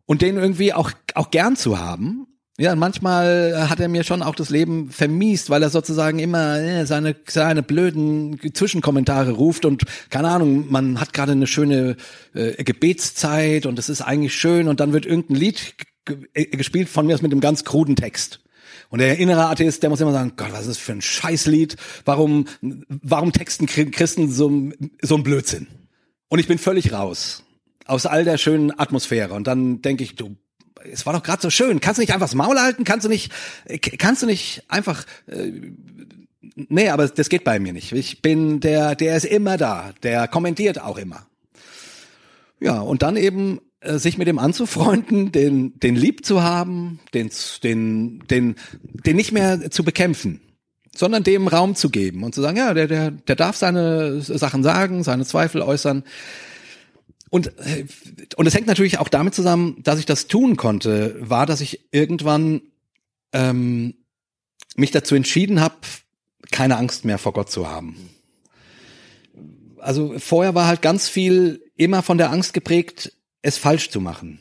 Und den irgendwie auch auch gern zu haben. Ja, manchmal hat er mir schon auch das Leben vermiest, weil er sozusagen immer äh, seine seine blöden Zwischenkommentare ruft und keine Ahnung, man hat gerade eine schöne äh, Gebetszeit und es ist eigentlich schön und dann wird irgendein Lied äh, gespielt von mir aus mit einem ganz kruden Text. Und der innere Atheist, der muss immer sagen, Gott, was ist das für ein Scheißlied? Warum, warum texten Christen so, so ein Blödsinn? Und ich bin völlig raus aus all der schönen Atmosphäre. Und dann denke ich, du, es war doch gerade so schön. Kannst du nicht einfach das Maul halten? Kannst du nicht, kannst du nicht einfach, äh, nee, aber das geht bei mir nicht. Ich bin der, der ist immer da. Der kommentiert auch immer. Ja, und dann eben äh, sich mit dem anzufreunden, den, den lieb zu haben, den, den, den, den nicht mehr zu bekämpfen, sondern dem Raum zu geben und zu sagen, ja, der, der, der darf seine Sachen sagen, seine Zweifel äußern. Und, äh, und es hängt natürlich auch damit zusammen, dass ich das tun konnte, war, dass ich irgendwann ähm, mich dazu entschieden habe, keine Angst mehr vor Gott zu haben. Also vorher war halt ganz viel immer von der Angst geprägt, es falsch zu machen.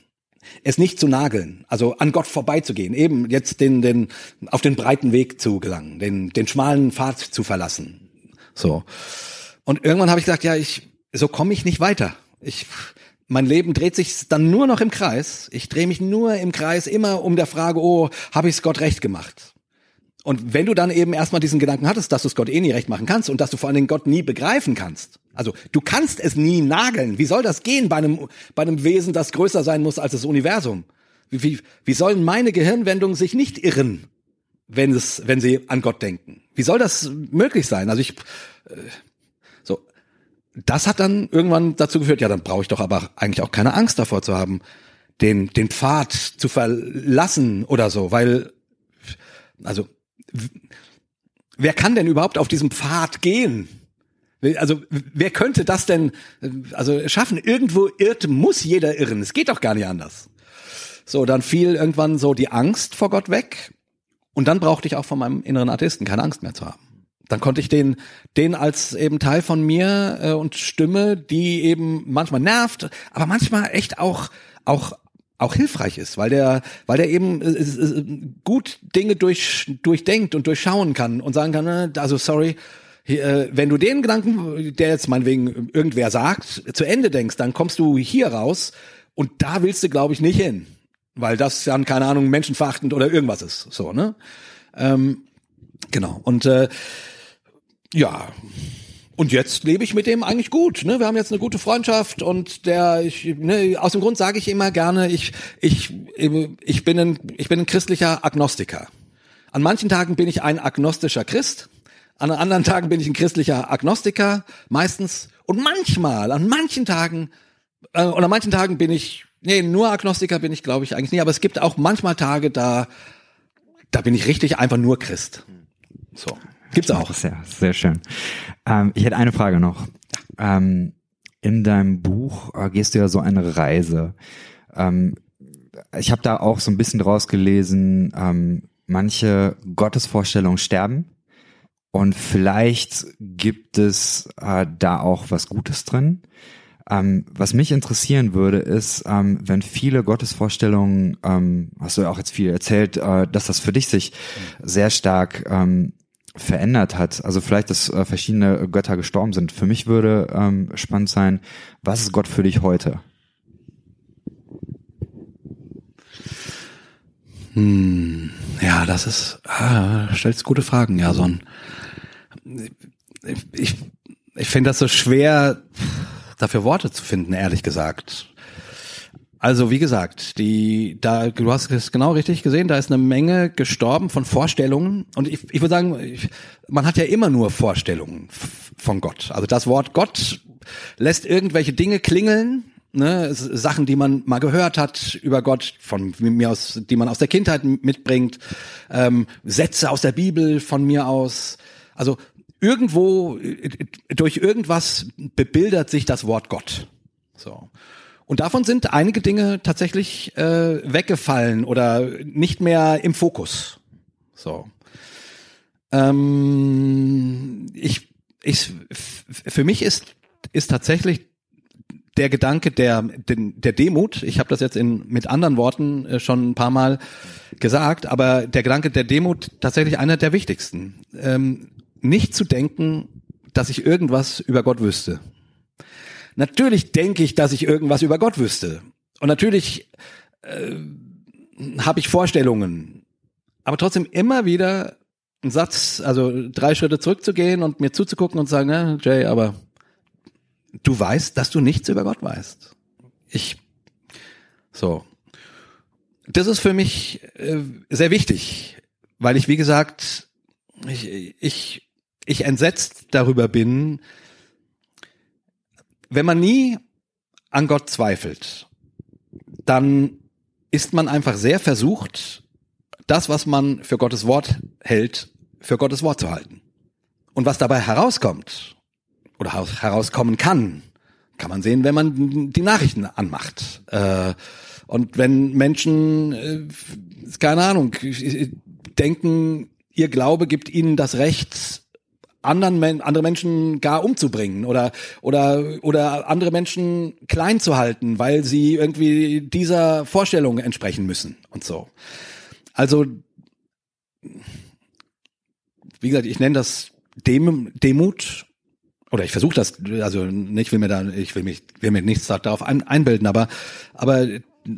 Es nicht zu nageln, also an Gott vorbeizugehen, eben jetzt den, den, auf den breiten Weg zu gelangen, den, den schmalen Pfad zu verlassen. So. Und irgendwann habe ich gesagt, ja, ich, so komme ich nicht weiter. Ich, mein Leben dreht sich dann nur noch im Kreis. Ich drehe mich nur im Kreis, immer um der Frage, oh, habe ich es Gott recht gemacht? Und wenn du dann eben erstmal diesen Gedanken hattest, dass du es Gott eh nie recht machen kannst und dass du vor allen Dingen Gott nie begreifen kannst. Also du kannst es nie nageln. Wie soll das gehen bei einem, bei einem Wesen, das größer sein muss als das Universum? Wie, wie, wie sollen meine Gehirnwendungen sich nicht irren, wenn es, wenn sie an Gott denken? Wie soll das möglich sein? Also ich, äh, das hat dann irgendwann dazu geführt, ja, dann brauche ich doch aber eigentlich auch keine Angst davor zu haben, den, den Pfad zu verlassen oder so, weil, also, wer kann denn überhaupt auf diesem Pfad gehen? Also wer könnte das denn also schaffen? Irgendwo irrt muss jeder irren. Es geht doch gar nicht anders. So, dann fiel irgendwann so die Angst vor Gott weg und dann brauchte ich auch von meinem inneren Atheisten keine Angst mehr zu haben. Dann konnte ich den, den als eben Teil von mir äh, und Stimme, die eben manchmal nervt, aber manchmal echt auch auch auch hilfreich ist, weil der, weil der eben äh, äh, gut Dinge durch, durchdenkt und durchschauen kann und sagen kann, äh, also sorry, hier, äh, wenn du den Gedanken, der jetzt meinetwegen irgendwer sagt, zu Ende denkst, dann kommst du hier raus und da willst du, glaube ich, nicht hin, weil das dann keine Ahnung menschenverachtend oder irgendwas ist, so ne? Ähm, genau und äh, ja, und jetzt lebe ich mit dem eigentlich gut. Ne? Wir haben jetzt eine gute Freundschaft und der, ich, ne, aus dem Grund sage ich immer gerne, ich, ich, ich bin ein, ich bin ein christlicher Agnostiker. An manchen Tagen bin ich ein agnostischer Christ, an anderen Tagen bin ich ein christlicher Agnostiker, meistens. Und manchmal, an manchen Tagen, äh, und an manchen Tagen bin ich, nee, nur Agnostiker bin ich, glaube ich, eigentlich nie, aber es gibt auch manchmal Tage, da, da bin ich richtig einfach nur Christ. So. Gibt's auch. Sehr, sehr schön. Ähm, ich hätte eine Frage noch. Ähm, in deinem Buch äh, gehst du ja so eine Reise. Ähm, ich habe da auch so ein bisschen draus gelesen, ähm, manche Gottesvorstellungen sterben und vielleicht gibt es äh, da auch was Gutes drin. Ähm, was mich interessieren würde, ist, ähm, wenn viele Gottesvorstellungen, ähm, hast du ja auch jetzt viel erzählt, äh, dass das für dich sich sehr stark ähm, verändert hat. Also vielleicht, dass äh, verschiedene Götter gestorben sind. Für mich würde ähm, spannend sein, was ist Gott für dich heute? Hm, ja, das ist, ah, stellst gute Fragen, Jason. Ich, ich finde das so schwer, dafür Worte zu finden, ehrlich gesagt. Also wie gesagt, die, da, du hast es genau richtig gesehen, da ist eine Menge gestorben von Vorstellungen. Und ich, ich würde sagen, ich, man hat ja immer nur Vorstellungen von Gott. Also das Wort Gott lässt irgendwelche Dinge klingeln, ne, Sachen, die man mal gehört hat über Gott, von mir aus, die man aus der Kindheit mitbringt, ähm, Sätze aus der Bibel von mir aus. Also irgendwo durch irgendwas bebildert sich das Wort Gott. So. Und davon sind einige Dinge tatsächlich äh, weggefallen oder nicht mehr im Fokus. So. Ähm, ich, ich, für mich ist, ist tatsächlich der Gedanke der, der Demut, ich habe das jetzt in, mit anderen Worten äh, schon ein paar Mal gesagt, aber der Gedanke der Demut tatsächlich einer der wichtigsten. Ähm, nicht zu denken, dass ich irgendwas über Gott wüsste. Natürlich denke ich, dass ich irgendwas über Gott wüsste. Und natürlich äh, habe ich Vorstellungen. Aber trotzdem immer wieder einen Satz, also drei Schritte zurückzugehen und mir zuzugucken und sagen, ja, Jay, aber du weißt, dass du nichts über Gott weißt. Ich, so. Das ist für mich äh, sehr wichtig, weil ich, wie gesagt, ich, ich, ich entsetzt darüber bin, wenn man nie an Gott zweifelt, dann ist man einfach sehr versucht, das, was man für Gottes Wort hält, für Gottes Wort zu halten. Und was dabei herauskommt oder herauskommen kann, kann man sehen, wenn man die Nachrichten anmacht. Äh, und wenn Menschen, äh, keine Ahnung, denken, ihr Glaube gibt ihnen das Recht, anderen andere Menschen gar umzubringen oder oder oder andere Menschen klein zu halten, weil sie irgendwie dieser Vorstellung entsprechen müssen und so. Also wie gesagt, ich nenne das Dem Demut oder ich versuche das, also ich will mir da, ich will mich, will mir nichts darauf ein, einbilden, aber aber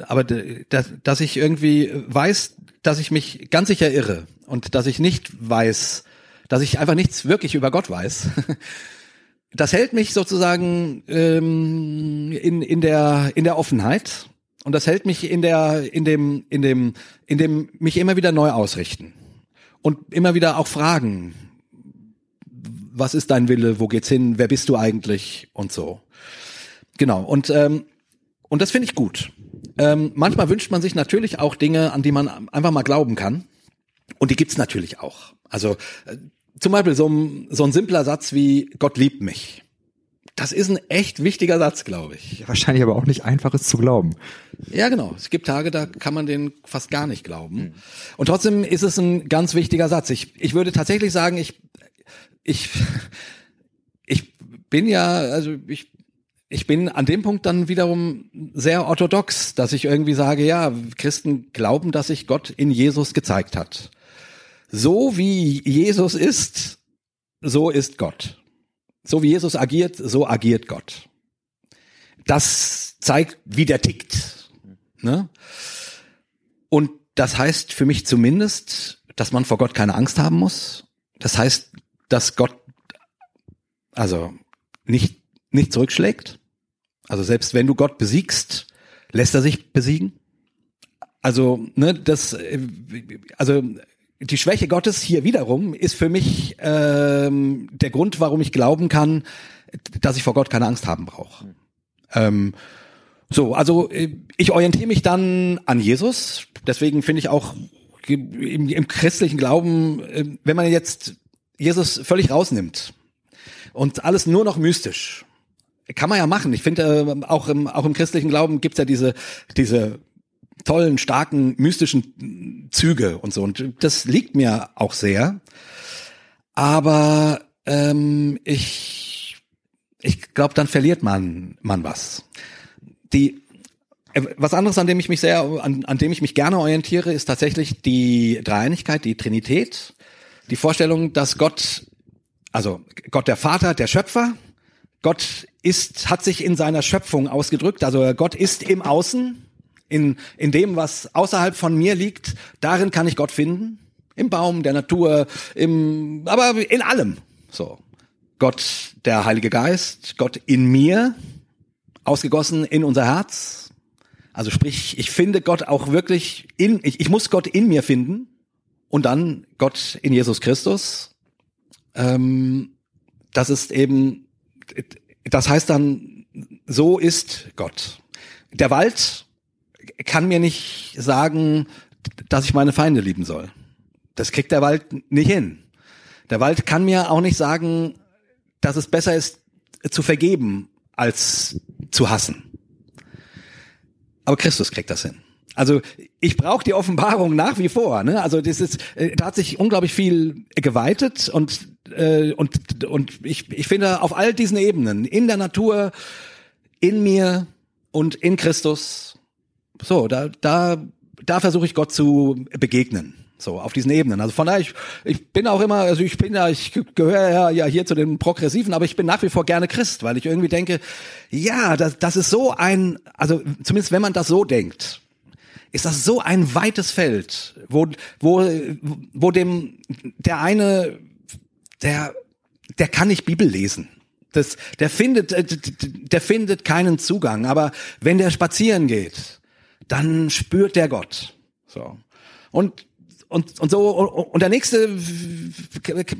aber dass, dass ich irgendwie weiß, dass ich mich ganz sicher irre und dass ich nicht weiß, dass ich einfach nichts wirklich über Gott weiß. Das hält mich sozusagen ähm, in, in, der, in der Offenheit und das hält mich in der, in dem, in dem, in dem mich immer wieder neu ausrichten und immer wieder auch fragen, was ist dein Wille, wo geht's hin, wer bist du eigentlich und so. Genau und ähm, und das finde ich gut. Ähm, manchmal wünscht man sich natürlich auch Dinge, an die man einfach mal glauben kann. Und die gibt's natürlich auch. Also äh, zum Beispiel so ein, so ein simpler Satz wie Gott liebt mich. Das ist ein echt wichtiger Satz, glaube ich. wahrscheinlich aber auch nicht einfach, es zu glauben. Ja, genau. Es gibt Tage, da kann man den fast gar nicht glauben. Mhm. Und trotzdem ist es ein ganz wichtiger Satz. Ich, ich würde tatsächlich sagen, ich, ich, ich bin ja, also ich, ich bin an dem Punkt dann wiederum sehr orthodox, dass ich irgendwie sage, ja, Christen glauben, dass sich Gott in Jesus gezeigt hat. So wie Jesus ist, so ist Gott. So wie Jesus agiert, so agiert Gott. Das zeigt, wie der tickt. Ne? Und das heißt für mich zumindest, dass man vor Gott keine Angst haben muss. Das heißt, dass Gott also nicht, nicht zurückschlägt. Also selbst wenn du Gott besiegst, lässt er sich besiegen. Also, ne, das, äh, also die Schwäche Gottes hier wiederum ist für mich ähm, der Grund, warum ich glauben kann, dass ich vor Gott keine Angst haben brauche. Ähm, so, also äh, ich orientiere mich dann an Jesus. Deswegen finde ich auch im, im christlichen Glauben, äh, wenn man jetzt Jesus völlig rausnimmt und alles nur noch mystisch, kann man ja machen. Ich finde, äh, auch, im, auch im christlichen Glauben gibt's ja diese, diese tollen, starken, mystischen Züge und so. Und das liegt mir auch sehr. Aber ähm, ich, ich glaube, dann verliert man, man was. Die, äh, was anderes, an dem ich mich sehr, an, an dem ich mich gerne orientiere, ist tatsächlich die Dreieinigkeit, die Trinität. Die Vorstellung, dass Gott, also Gott der Vater, der Schöpfer, Gott ist, hat sich in seiner Schöpfung ausgedrückt, also Gott ist im Außen, in, in dem, was außerhalb von mir liegt, darin kann ich Gott finden. Im Baum, der Natur, im, aber in allem. So. Gott, der Heilige Geist, Gott in mir, ausgegossen in unser Herz. Also sprich, ich finde Gott auch wirklich in, ich, ich muss Gott in mir finden und dann Gott in Jesus Christus. Ähm, das ist eben, das heißt dann, so ist Gott. Der Wald kann mir nicht sagen, dass ich meine Feinde lieben soll. Das kriegt der Wald nicht hin. Der Wald kann mir auch nicht sagen, dass es besser ist, zu vergeben, als zu hassen. Aber Christus kriegt das hin. Also ich brauche die Offenbarung nach wie vor. Ne? Also das ist, äh, da hat sich unglaublich viel geweitet und äh, und und ich ich finde auf all diesen Ebenen in der Natur, in mir und in Christus. So da da da versuche ich Gott zu begegnen. So, auf diesen Ebenen. Also von daher, ich, ich bin auch immer, also ich bin ja, ich gehöre ja, ja hier zu den Progressiven, aber ich bin nach wie vor gerne Christ, weil ich irgendwie denke, ja, das, das ist so ein, also zumindest wenn man das so denkt, ist das so ein weites Feld, wo, wo, wo dem, der eine, der, der kann nicht Bibel lesen. Das, der findet, äh, der findet keinen Zugang. Aber wenn der spazieren geht, dann spürt der Gott. So. Und und, und so und der nächste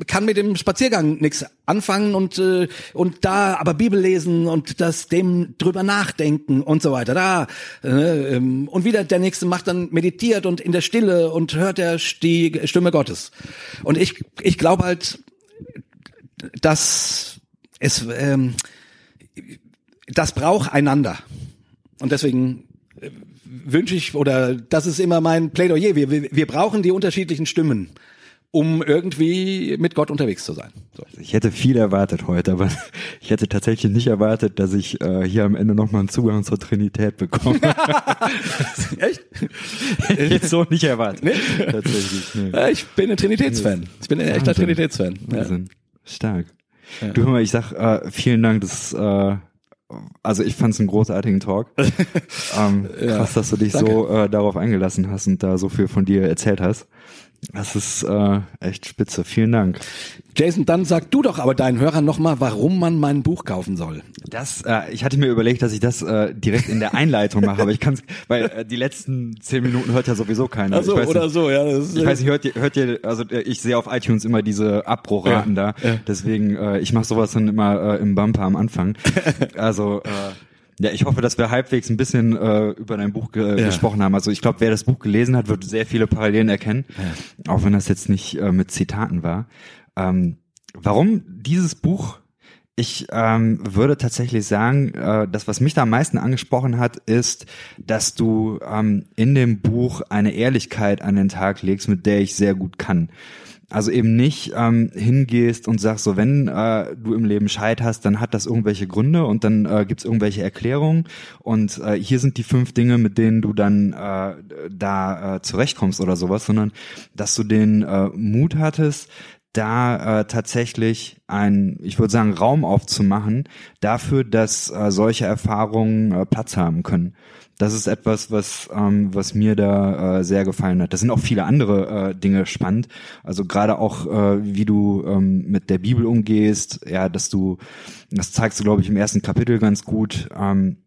kann mit dem Spaziergang nichts anfangen und äh, und da aber Bibel lesen und das dem drüber nachdenken und so weiter da äh, und wieder der nächste macht dann meditiert und in der Stille und hört der die Stimme Gottes und ich ich glaube halt dass es ähm, das braucht einander und deswegen wünsche ich, oder das ist immer mein Plädoyer, wir, wir, wir brauchen die unterschiedlichen Stimmen um irgendwie mit Gott unterwegs zu sein. So. Ich hätte viel erwartet heute, aber ich hätte tatsächlich nicht erwartet, dass ich äh, hier am Ende nochmal einen Zugang zur Trinität bekomme. Echt? Jetzt so nicht erwartet. Nee? Tatsächlich. Nee. Ich bin ein Trinitätsfan. Ich bin ein echter. Trinitätsfan. Ja. Stark. Ja. Du hör mal, ich sag äh, vielen Dank, das äh, also ich fand es einen großartigen Talk. ähm, ja, krass, dass du dich danke. so äh, darauf eingelassen hast und da so viel von dir erzählt hast. Das ist äh, echt spitze. Vielen Dank. Jason, dann sag du doch aber deinen Hörern nochmal, warum man mein Buch kaufen soll. Das, äh, ich hatte mir überlegt, dass ich das äh, direkt in der Einleitung mache, aber ich kann es, weil äh, die letzten zehn Minuten hört ja sowieso keiner. Ach so, oder nicht, so, ja. Das ich weiß nicht, hört ihr, hört ihr, also äh, ich sehe auf iTunes immer diese Abbruchraten ja, da, ja. deswegen, äh, ich mache sowas dann immer äh, im Bumper am Anfang. Also äh, ja, ich hoffe, dass wir halbwegs ein bisschen äh, über dein Buch ge ja. gesprochen haben. Also ich glaube, wer das Buch gelesen hat, wird sehr viele Parallelen erkennen, ja. auch wenn das jetzt nicht äh, mit Zitaten war. Ähm, warum dieses Buch? Ich ähm, würde tatsächlich sagen, äh, das, was mich da am meisten angesprochen hat, ist, dass du ähm, in dem Buch eine Ehrlichkeit an den Tag legst, mit der ich sehr gut kann. Also eben nicht ähm, hingehst und sagst so, wenn äh, du im Leben Scheit hast, dann hat das irgendwelche Gründe und dann äh, gibt es irgendwelche Erklärungen. Und äh, hier sind die fünf Dinge, mit denen du dann äh, da äh, zurechtkommst oder sowas, sondern dass du den äh, Mut hattest, da äh, tatsächlich ein, ich würde sagen, Raum aufzumachen dafür, dass äh, solche Erfahrungen äh, Platz haben können das ist etwas, was, ähm, was mir da äh, sehr gefallen hat. Das sind auch viele andere äh, Dinge spannend. Also gerade auch, äh, wie du ähm, mit der Bibel umgehst, ja, dass du, das zeigst du, glaube ich, im ersten Kapitel ganz gut. Ähm,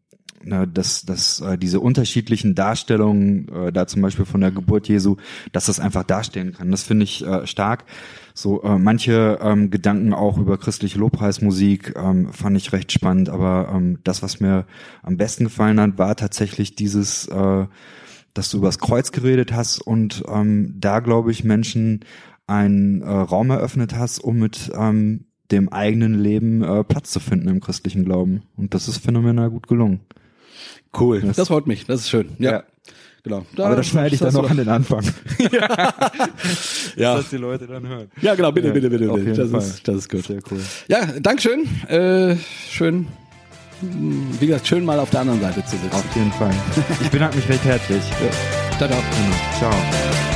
dass, dass äh, diese unterschiedlichen Darstellungen, äh, da zum Beispiel von der Geburt Jesu, dass das einfach darstellen kann. Das finde ich äh, stark. So äh, manche ähm, Gedanken auch über christliche Lobpreismusik ähm, fand ich recht spannend, aber ähm, das, was mir am besten gefallen hat, war tatsächlich dieses, äh, dass du übers Kreuz geredet hast und ähm, da glaube ich Menschen einen äh, Raum eröffnet hast, um mit ähm, dem eigenen Leben äh, Platz zu finden im christlichen Glauben. Und das ist phänomenal gut gelungen. Cool, das, das freut mich, das ist schön. Ja. ja. Genau. Da, Aber das schneide ich dann noch an den Anfang. ja. ja. Dass die Leute dann hören. Ja, genau, bitte, ja, bitte, bitte. bitte. Das, Fall. ist, das ist gut. Sehr cool. Ja, Dankeschön. Äh, schön, wie gesagt, schön mal auf der anderen Seite zu sitzen. Auf jeden Fall. Ich bedanke mich recht herzlich. Ja. Ciao, ciao. Ciao.